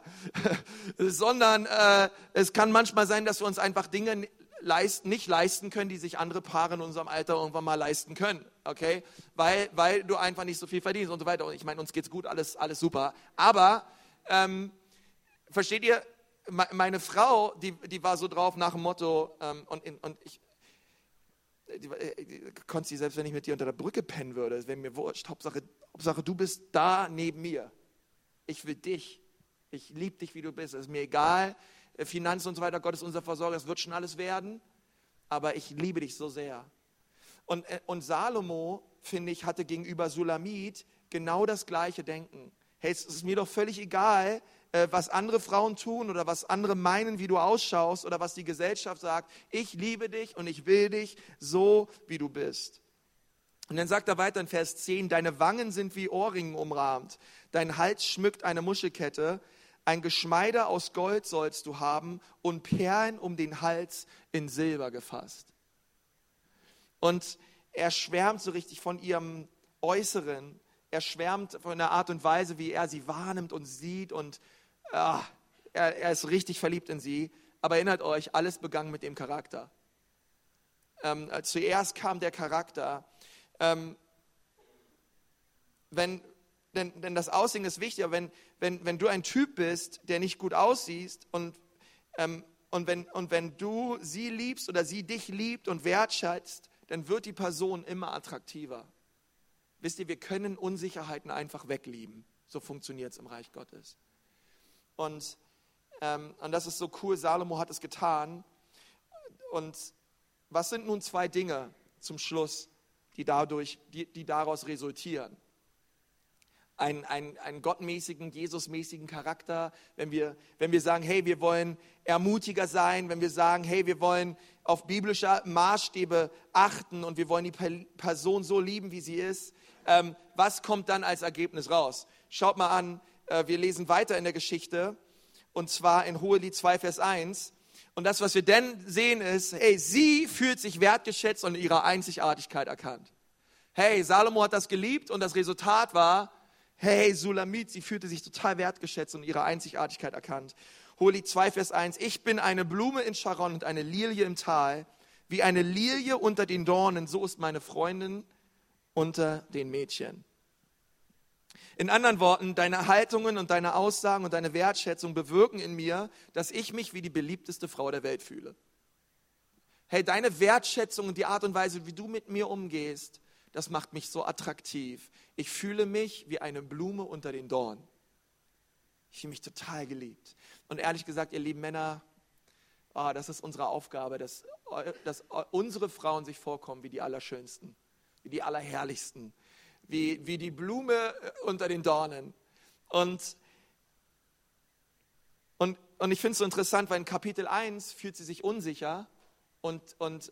sondern äh, es kann manchmal sein, dass wir uns einfach Dinge leist, nicht leisten können, die sich andere Paare in unserem Alter irgendwann mal leisten können, okay? Weil, weil du einfach nicht so viel verdienst und so weiter. Und ich meine, uns geht's gut, alles, alles super. Aber, ähm, versteht ihr, meine Frau, die, die war so drauf nach dem Motto, ähm, und, und ich, Konsti, selbst wenn ich mit dir unter der Brücke pennen würde, es wäre mir wurscht. Hauptsache, Hauptsache, du bist da neben mir. Ich will dich. Ich liebe dich, wie du bist. Es ist mir egal, äh, Finanzen und so weiter. Gott ist unser Versorger. Es wird schon alles werden. Aber ich liebe dich so sehr. Und, äh, und Salomo, finde ich, hatte gegenüber Sulamit genau das gleiche Denken. Hey, es ist mir doch völlig egal, äh, was andere Frauen tun oder was andere meinen, wie du ausschaust oder was die Gesellschaft sagt. Ich liebe dich und ich will dich so, wie du bist. Und dann sagt er weiter in Vers 10, deine Wangen sind wie Ohrringen umrahmt, dein Hals schmückt eine Muschelkette, ein Geschmeide aus Gold sollst du haben und Perlen um den Hals in Silber gefasst. Und er schwärmt so richtig von ihrem Äußeren, er schwärmt von der Art und Weise, wie er sie wahrnimmt und sieht und ah, er, er, ist richtig verliebt in sie. Aber erinnert euch, alles begann mit dem Charakter. Ähm, zuerst kam der Charakter. Ähm, wenn, denn, denn das Aussehen ist wichtig, aber wenn, wenn, wenn du ein Typ bist, der nicht gut aussiehst und, ähm, und, wenn, und wenn du sie liebst oder sie dich liebt und wertschätzt, dann wird die Person immer attraktiver. Wisst ihr, wir können Unsicherheiten einfach weglieben. So funktioniert es im Reich Gottes. Und, ähm, und das ist so cool, Salomo hat es getan. Und was sind nun zwei Dinge zum Schluss, die, dadurch, die, die daraus resultieren? Einen, einen, einen gottmäßigen, Jesusmäßigen Charakter, wenn wir, wenn wir sagen, hey, wir wollen ermutiger sein, wenn wir sagen, hey, wir wollen auf biblische Maßstäbe achten und wir wollen die Person so lieben, wie sie ist, ähm, was kommt dann als Ergebnis raus? Schaut mal an, wir lesen weiter in der Geschichte und zwar in Hohelied 2, Vers 1. Und das, was wir denn sehen, ist, hey, sie fühlt sich wertgeschätzt und in ihrer Einzigartigkeit erkannt. Hey, Salomo hat das geliebt und das Resultat war, hey, Sulamit, sie fühlte sich total wertgeschätzt und ihre Einzigartigkeit erkannt. Hohelied 2, Vers 1. Ich bin eine Blume in Sharon und eine Lilie im Tal. Wie eine Lilie unter den Dornen, so ist meine Freundin unter den Mädchen. In anderen Worten, deine Haltungen und deine Aussagen und deine Wertschätzung bewirken in mir, dass ich mich wie die beliebteste Frau der Welt fühle. Hey, deine Wertschätzung und die Art und Weise, wie du mit mir umgehst, das macht mich so attraktiv. Ich fühle mich wie eine Blume unter den Dornen. Ich fühle mich total geliebt. Und ehrlich gesagt, ihr lieben Männer, oh, das ist unsere Aufgabe, dass, dass unsere Frauen sich vorkommen wie die Allerschönsten, wie die Allerherrlichsten, wie, wie die Blume äh, unter den Dornen. Und, und, und ich finde es so interessant, weil in Kapitel 1 fühlt sie sich unsicher und, und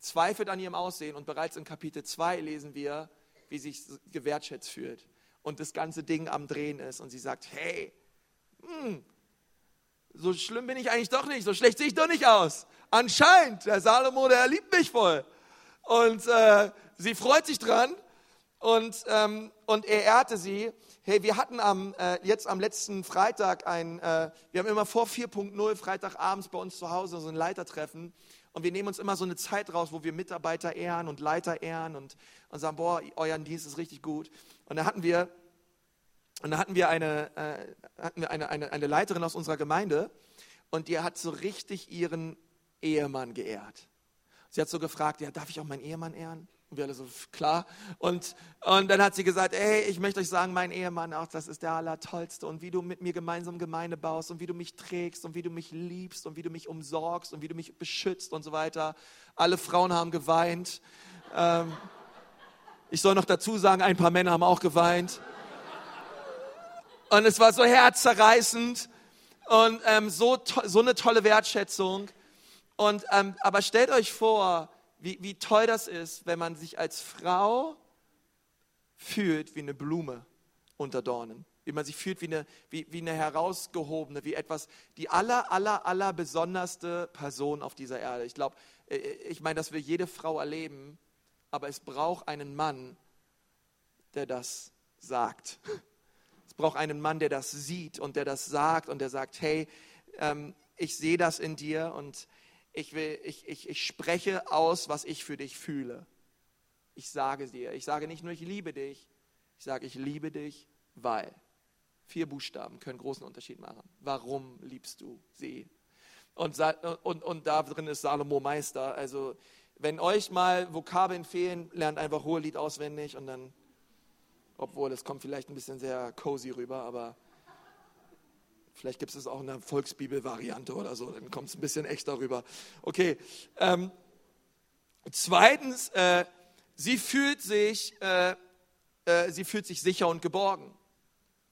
zweifelt an ihrem Aussehen. Und bereits in Kapitel 2 lesen wir, wie sie sich gewertschätzt fühlt und das ganze Ding am Drehen ist. Und sie sagt, hey, hm, so schlimm bin ich eigentlich doch nicht, so schlecht sehe ich doch nicht aus. Anscheinend, der Salomo, der liebt mich voll. Und äh, sie freut sich dran und, ähm, und er ehrte sie. Hey, wir hatten am, äh, jetzt am letzten Freitag ein, äh, wir haben immer vor 4.0 Freitagabends bei uns zu Hause so ein Leitertreffen und wir nehmen uns immer so eine Zeit raus, wo wir Mitarbeiter ehren und Leiter ehren und, und sagen, boah, euer Dienst ist richtig gut. Und da hatten wir, und da hatten wir eine, äh, hatten wir eine, eine, eine Leiterin aus unserer Gemeinde und die hat so richtig ihren Ehemann geehrt. Sie hat so gefragt, ja, darf ich auch meinen Ehemann ehren? Und wir alle so, klar. Und, und dann hat sie gesagt, ey, ich möchte euch sagen, mein Ehemann, auch das ist der Allertollste. Und wie du mit mir gemeinsam Gemeinde baust und wie du mich trägst und wie du mich liebst und wie du mich umsorgst und wie du mich beschützt und so weiter. Alle Frauen haben geweint. Ähm, ich soll noch dazu sagen, ein paar Männer haben auch geweint. Und es war so herzzerreißend und ähm, so, so eine tolle Wertschätzung. Und, ähm, aber stellt euch vor, wie, wie toll das ist, wenn man sich als Frau fühlt wie eine Blume unter Dornen. Wie man sich fühlt wie eine, wie, wie eine herausgehobene, wie etwas, die aller, aller, aller besonderste Person auf dieser Erde. Ich glaube, äh, ich meine, das will jede Frau erleben, aber es braucht einen Mann, der das sagt. Es braucht einen Mann, der das sieht und der das sagt und der sagt, hey, ähm, ich sehe das in dir und ich, will, ich, ich, ich spreche aus, was ich für dich fühle. Ich sage dir, ich sage nicht nur, ich liebe dich, ich sage, ich liebe dich, weil. Vier Buchstaben können großen Unterschied machen. Warum liebst du sie? Und, und, und da drin ist Salomo Meister. Also, wenn euch mal Vokabeln fehlen, lernt einfach Hohelied auswendig und dann, obwohl es kommt vielleicht ein bisschen sehr cozy rüber, aber vielleicht gibt es auch eine Volksbibel-Variante oder so, dann kommt es ein bisschen echter rüber. Okay. Ähm, zweitens, äh, sie fühlt sich, äh, äh, sie fühlt sich sicher und geborgen.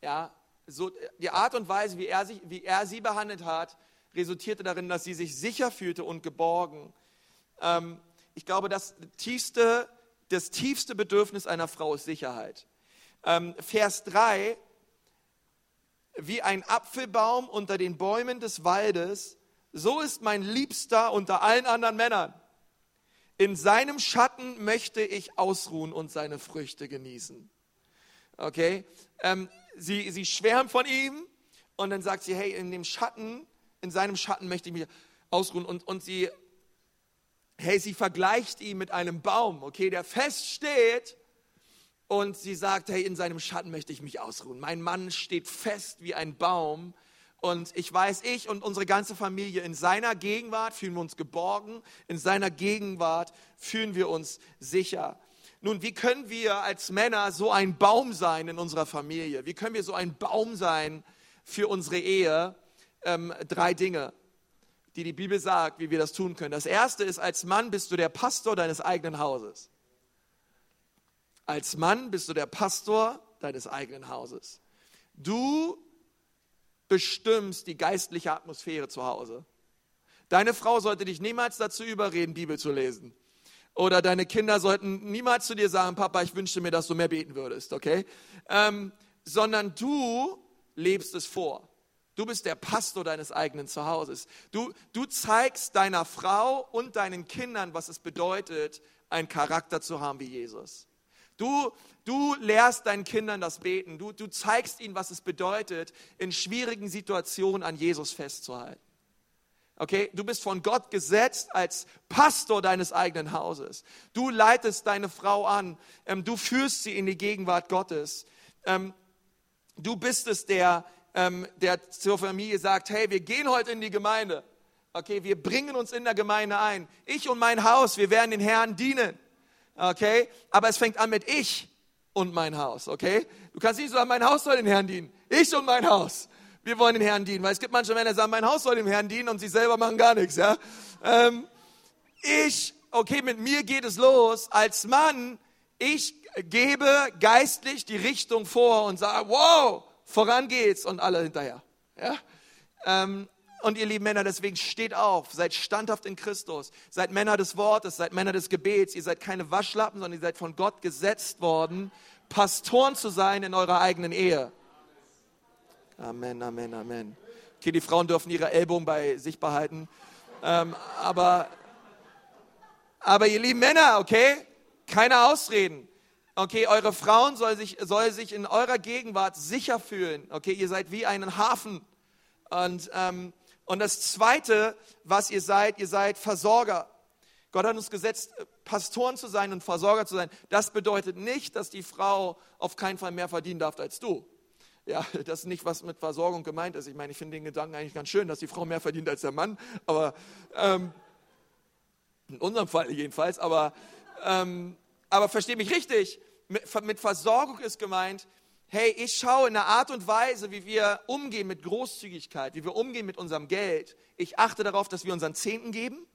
Ja, so, die Art und Weise, wie er, sich, wie er sie behandelt hat, resultierte darin, dass sie sich sicher fühlte und geborgen. Ähm, ich glaube, das tiefste, das tiefste Bedürfnis einer Frau ist Sicherheit. Ähm, Vers 3, wie ein Apfelbaum unter den Bäumen des Waldes, so ist mein Liebster unter allen anderen Männern. In seinem Schatten möchte ich ausruhen und seine Früchte genießen. Okay? Ähm, sie, sie schwärmt von ihm und dann sagt sie, hey, in dem Schatten, in seinem Schatten möchte ich mich ausruhen. Und, und sie, hey, sie vergleicht ihn mit einem Baum, okay, der fest steht. Und sie sagt, hey, in seinem Schatten möchte ich mich ausruhen. Mein Mann steht fest wie ein Baum. Und ich weiß, ich und unsere ganze Familie, in seiner Gegenwart fühlen wir uns geborgen, in seiner Gegenwart fühlen wir uns sicher. Nun, wie können wir als Männer so ein Baum sein in unserer Familie? Wie können wir so ein Baum sein für unsere Ehe? Ähm, drei Dinge, die die Bibel sagt, wie wir das tun können. Das erste ist, als Mann bist du der Pastor deines eigenen Hauses. Als Mann bist du der Pastor deines eigenen Hauses. Du bestimmst die geistliche Atmosphäre zu Hause. Deine Frau sollte dich niemals dazu überreden, Bibel zu lesen. Oder deine Kinder sollten niemals zu dir sagen, Papa, ich wünschte mir, dass du mehr beten würdest, okay? Ähm, sondern du lebst es vor. Du bist der Pastor deines eigenen Zuhauses. Du, du zeigst deiner Frau und deinen Kindern, was es bedeutet, einen Charakter zu haben wie Jesus. Du, du lehrst deinen Kindern das Beten. Du, du zeigst ihnen, was es bedeutet, in schwierigen Situationen an Jesus festzuhalten. Okay, du bist von Gott gesetzt als Pastor deines eigenen Hauses. Du leitest deine Frau an. Ähm, du führst sie in die Gegenwart Gottes. Ähm, du bist es, der, ähm, der zur Familie sagt, hey, wir gehen heute in die Gemeinde. Okay, wir bringen uns in der Gemeinde ein. Ich und mein Haus, wir werden den Herrn dienen. Okay, aber es fängt an mit ich und mein Haus. Okay, du kannst nicht sagen, mein Haus soll den Herrn dienen. Ich und mein Haus wir wollen den Herrn dienen. Weil es gibt manche Männer, die sagen, mein Haus soll dem Herrn dienen und sie selber machen gar nichts. Ja? Ähm, ich, okay, mit mir geht es los. Als Mann, ich gebe geistlich die Richtung vor und sage, wow, voran geht's und alle hinterher. Ja? Ähm, und ihr lieben Männer, deswegen steht auf, seid standhaft in Christus, seid Männer des Wortes, seid Männer des Gebets, ihr seid keine Waschlappen, sondern ihr seid von Gott gesetzt worden, Pastoren zu sein in eurer eigenen Ehe. Amen, Amen, Amen. Okay, die Frauen dürfen ihre Ellbogen bei sich behalten. Ähm, aber, aber ihr lieben Männer, okay, keine Ausreden. Okay, eure Frauen soll sich, soll sich in eurer Gegenwart sicher fühlen. Okay, ihr seid wie ein Hafen. Und, ähm, und das Zweite, was ihr seid, ihr seid Versorger. Gott hat uns gesetzt, Pastoren zu sein und Versorger zu sein. Das bedeutet nicht, dass die Frau auf keinen Fall mehr verdienen darf als du. Ja, das ist nicht, was mit Versorgung gemeint ist. Ich meine, ich finde den Gedanken eigentlich ganz schön, dass die Frau mehr verdient als der Mann, aber ähm, in unserem Fall jedenfalls. Aber, ähm, aber verstehe mich richtig, mit, mit Versorgung ist gemeint, hey, ich schaue in der Art und Weise, wie wir umgehen mit Großzügigkeit, wie wir umgehen mit unserem Geld. Ich achte darauf, dass wir unseren Zehnten geben.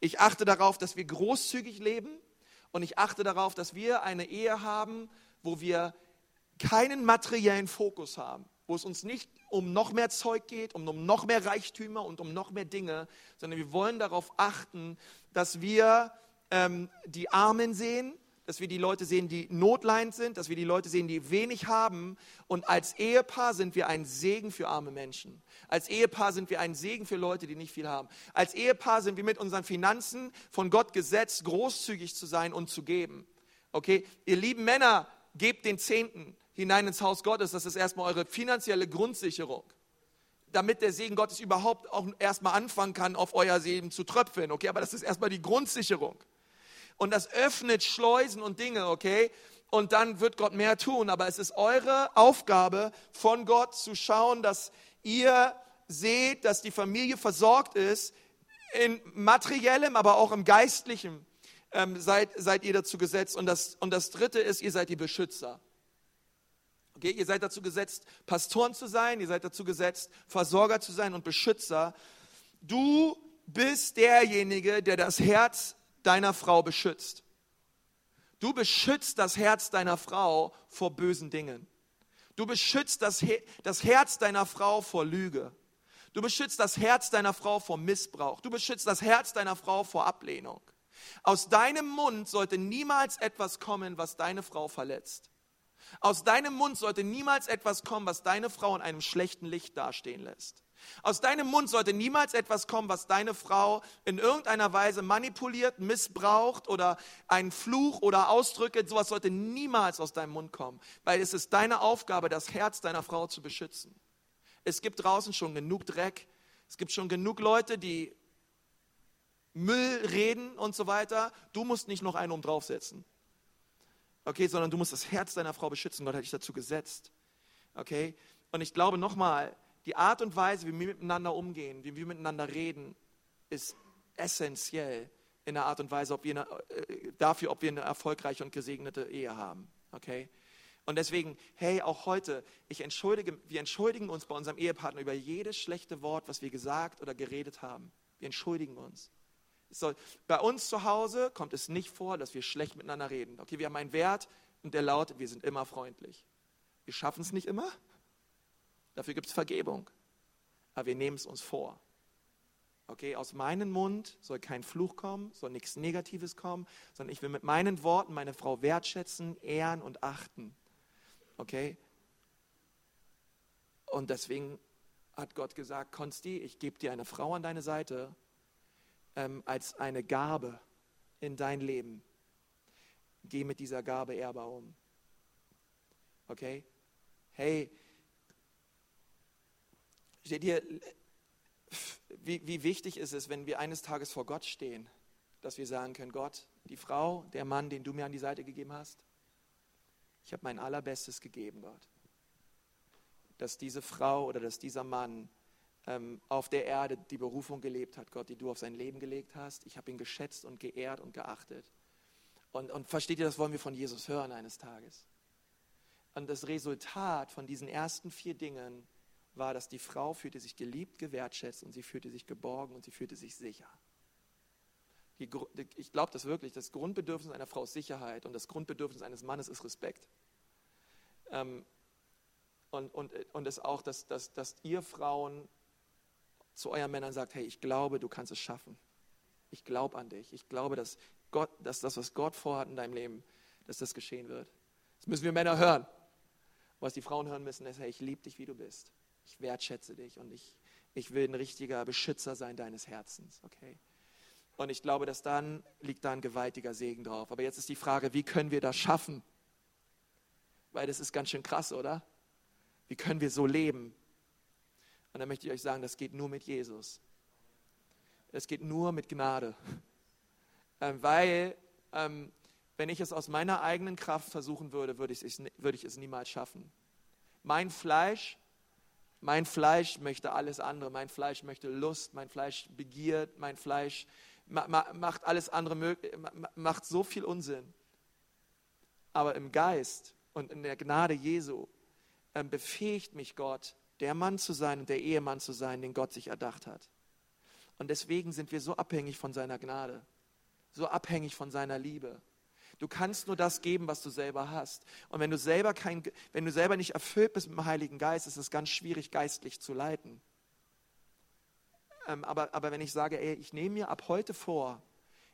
Ich achte darauf, dass wir großzügig leben. Und ich achte darauf, dass wir eine Ehe haben, wo wir keinen materiellen Fokus haben, wo es uns nicht um noch mehr Zeug geht, um, noch mehr Reichtümer und um noch mehr Dinge, sondern wir wollen darauf achten, dass wir ähm, die Armen sehen, dass wir die Leute sehen, die notleidend sind, dass wir die Leute sehen, die wenig haben. Und als Ehepaar sind wir ein Segen für arme Menschen. Als Ehepaar sind wir ein Segen für Leute, die nicht viel haben. Als Ehepaar sind wir mit unseren Finanzen von Gott gesetzt, großzügig zu sein und zu geben. Okay, ihr lieben Männer, gebt den Zehnten hinein ins Haus Gottes. Das ist erstmal eure finanzielle Grundsicherung. damit der Segen Gottes überhaupt auch erstmal anfangen kann, auf euer Leben zu tröpfeln. Okay, aber das ist erstmal die Grundsicherung. Und das öffnet Schleusen und Dinge, okay? Und dann wird Gott mehr tun. Aber es ist eure Aufgabe von Gott zu schauen, dass ihr seht, dass die Familie versorgt ist, in materiellem, aber auch im geistlichen ähm, seid, seid ihr dazu gesetzt. Und das, und das Dritte ist, ihr seid die Beschützer. Okay, ihr seid dazu gesetzt, Pastoren zu sein, ihr seid dazu gesetzt, Versorger zu sein und Beschützer. Du bist derjenige, der das Herz deiner Frau beschützt. Du beschützt das Herz deiner Frau vor bösen Dingen. Du beschützt das, das Herz deiner Frau vor Lüge. Du beschützt das Herz deiner Frau vor Missbrauch. Du beschützt das Herz deiner Frau vor Ablehnung. Aus deinem Mund sollte niemals etwas kommen, was deine Frau verletzt. Aus deinem Mund sollte niemals etwas kommen, was deine Frau in einem schlechten Licht dastehen lässt. Aus deinem Mund sollte niemals etwas kommen, was deine Frau in irgendeiner Weise manipuliert, missbraucht oder einen Fluch oder Ausdrücke, sowas sollte niemals aus deinem Mund kommen, weil es ist deine Aufgabe, das Herz deiner Frau zu beschützen. Es gibt draußen schon genug Dreck, es gibt schon genug Leute, die Müll reden und so weiter. Du musst nicht noch einen um draufsetzen. Okay, sondern du musst das Herz deiner Frau beschützen. Gott hat dich dazu gesetzt. Okay? Und ich glaube nochmal, die Art und Weise, wie wir miteinander umgehen, wie wir miteinander reden, ist essentiell in der Art und Weise, ob eine, äh, dafür, ob wir eine erfolgreiche und gesegnete Ehe haben. Okay? Und deswegen, hey, auch heute, ich entschuldige, wir entschuldigen uns bei unserem Ehepartner über jedes schlechte Wort, was wir gesagt oder geredet haben. Wir entschuldigen uns. Soll, bei uns zu Hause kommt es nicht vor, dass wir schlecht miteinander reden. Okay, wir haben einen Wert und der lautet, wir sind immer freundlich. Wir schaffen es nicht immer. Dafür gibt es Vergebung. Aber wir nehmen es uns vor. Okay, aus meinem Mund soll kein Fluch kommen, soll nichts Negatives kommen, sondern ich will mit meinen Worten meine Frau wertschätzen, ehren und achten. Okay? Und deswegen hat Gott gesagt, Konsti, ich gebe dir eine Frau an deine Seite, ähm, als eine Gabe in dein Leben. Geh mit dieser Gabe ehrbar um. Okay? Hey, steht hier, wie, wie wichtig ist es, wenn wir eines Tages vor Gott stehen, dass wir sagen können, Gott, die Frau, der Mann, den du mir an die Seite gegeben hast, ich habe mein allerbestes gegeben, Gott. Dass diese Frau oder dass dieser Mann ähm, auf der Erde die Berufung gelebt hat, Gott, die du auf sein Leben gelegt hast. Ich habe ihn geschätzt und geehrt und geachtet. Und, und versteht ihr, das wollen wir von Jesus hören eines Tages. Und das Resultat von diesen ersten vier Dingen war, dass die Frau fühlte sich geliebt, gewertschätzt und sie fühlte sich geborgen und sie fühlte sich sicher. Die, ich glaube das wirklich, das Grundbedürfnis einer Frau ist Sicherheit und das Grundbedürfnis eines Mannes ist Respekt. Ähm, und, und, und es auch, dass, dass, dass ihr Frauen zu euren Männern sagt, hey, ich glaube, du kannst es schaffen. Ich glaube an dich. Ich glaube, dass, Gott, dass das, was Gott vorhat in deinem Leben, dass das geschehen wird. Das müssen wir Männer hören. Was die Frauen hören müssen, ist, hey, ich liebe dich, wie du bist. Ich wertschätze dich und ich, ich will ein richtiger Beschützer sein deines Herzens. Okay? Und ich glaube, dass dann liegt da ein gewaltiger Segen drauf. Aber jetzt ist die Frage, wie können wir das schaffen? Weil das ist ganz schön krass, oder? Wie können wir so leben? Und dann möchte ich euch sagen, das geht nur mit Jesus. Es geht nur mit Gnade. Ähm, weil, ähm, wenn ich es aus meiner eigenen Kraft versuchen würde, würde ich, es, würde ich es niemals schaffen. Mein Fleisch, mein Fleisch möchte alles andere. Mein Fleisch möchte Lust, mein Fleisch begiert, mein Fleisch macht alles andere, macht so viel Unsinn. Aber im Geist und in der Gnade Jesu ähm, befähigt mich Gott, der Mann zu sein und der Ehemann zu sein, den Gott sich erdacht hat. Und deswegen sind wir so abhängig von seiner Gnade, so abhängig von seiner Liebe. Du kannst nur das geben, was du selber hast. Und wenn du selber, kein, wenn du selber nicht erfüllt bist mit dem Heiligen Geist, ist es ganz schwierig, geistlich zu leiten. Ähm, aber, aber wenn ich sage, ey, ich nehme mir ab heute vor,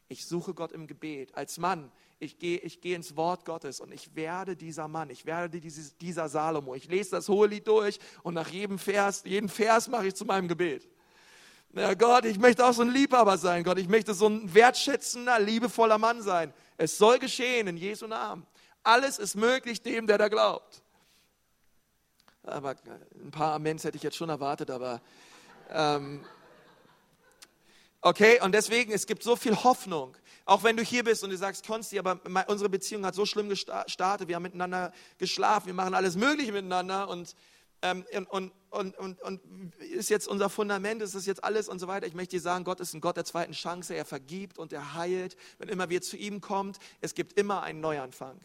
ich suche Gott im Gebet. Als Mann, ich gehe ich geh ins Wort Gottes und ich werde dieser Mann, ich werde dieses, dieser Salomo. Ich lese das hohe Lied durch und nach jedem Vers, jeden Vers mache ich zu meinem Gebet. Ja, Gott, ich möchte auch so ein Liebhaber sein. Gott, ich möchte so ein wertschätzender, liebevoller Mann sein. Es soll geschehen in Jesu Namen. Alles ist möglich dem, der da glaubt. aber ein paar Amens hätte ich jetzt schon erwartet, aber ähm, okay, und deswegen, es gibt so viel Hoffnung. Auch wenn du hier bist und du sagst, Konsti, aber unsere Beziehung hat so schlimm gestartet, wir haben miteinander geschlafen, wir machen alles Mögliche miteinander und, ähm, und, und, und, und ist jetzt unser Fundament, ist das jetzt alles und so weiter. Ich möchte dir sagen, Gott ist ein Gott der zweiten Chance, er vergibt und er heilt. Wenn immer wir zu ihm kommt, es gibt immer einen Neuanfang.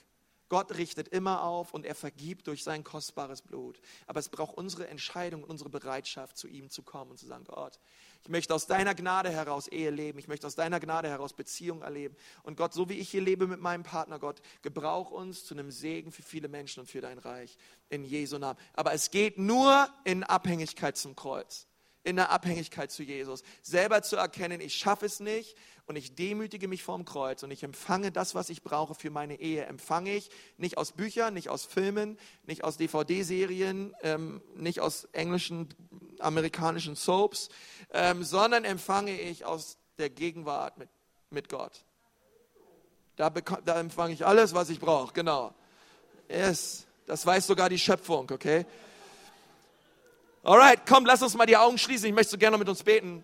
Gott richtet immer auf und er vergibt durch sein kostbares Blut. Aber es braucht unsere Entscheidung und unsere Bereitschaft, zu ihm zu kommen und zu sagen, Gott, ich möchte aus deiner Gnade heraus Ehe leben. Ich möchte aus deiner Gnade heraus Beziehung erleben. Und Gott, so wie ich hier lebe mit meinem Partner, Gott, gebrauch uns zu einem Segen für viele Menschen und für dein Reich. In Jesu Namen. Aber es geht nur in Abhängigkeit zum Kreuz in der Abhängigkeit zu Jesus. Selber zu erkennen, ich schaffe es nicht und ich demütige mich vorm Kreuz und ich empfange das, was ich brauche für meine Ehe. Empfange ich nicht aus Büchern, nicht aus Filmen, nicht aus DVD-Serien, ähm, nicht aus englischen, amerikanischen Soaps, ähm, sondern empfange ich aus der Gegenwart mit, mit Gott. Da, da empfange ich alles, was ich brauche, genau. Yes. Das weiß sogar die Schöpfung, okay? Alright, komm, lass uns mal die Augen schließen. Ich möchte so gerne mit uns beten.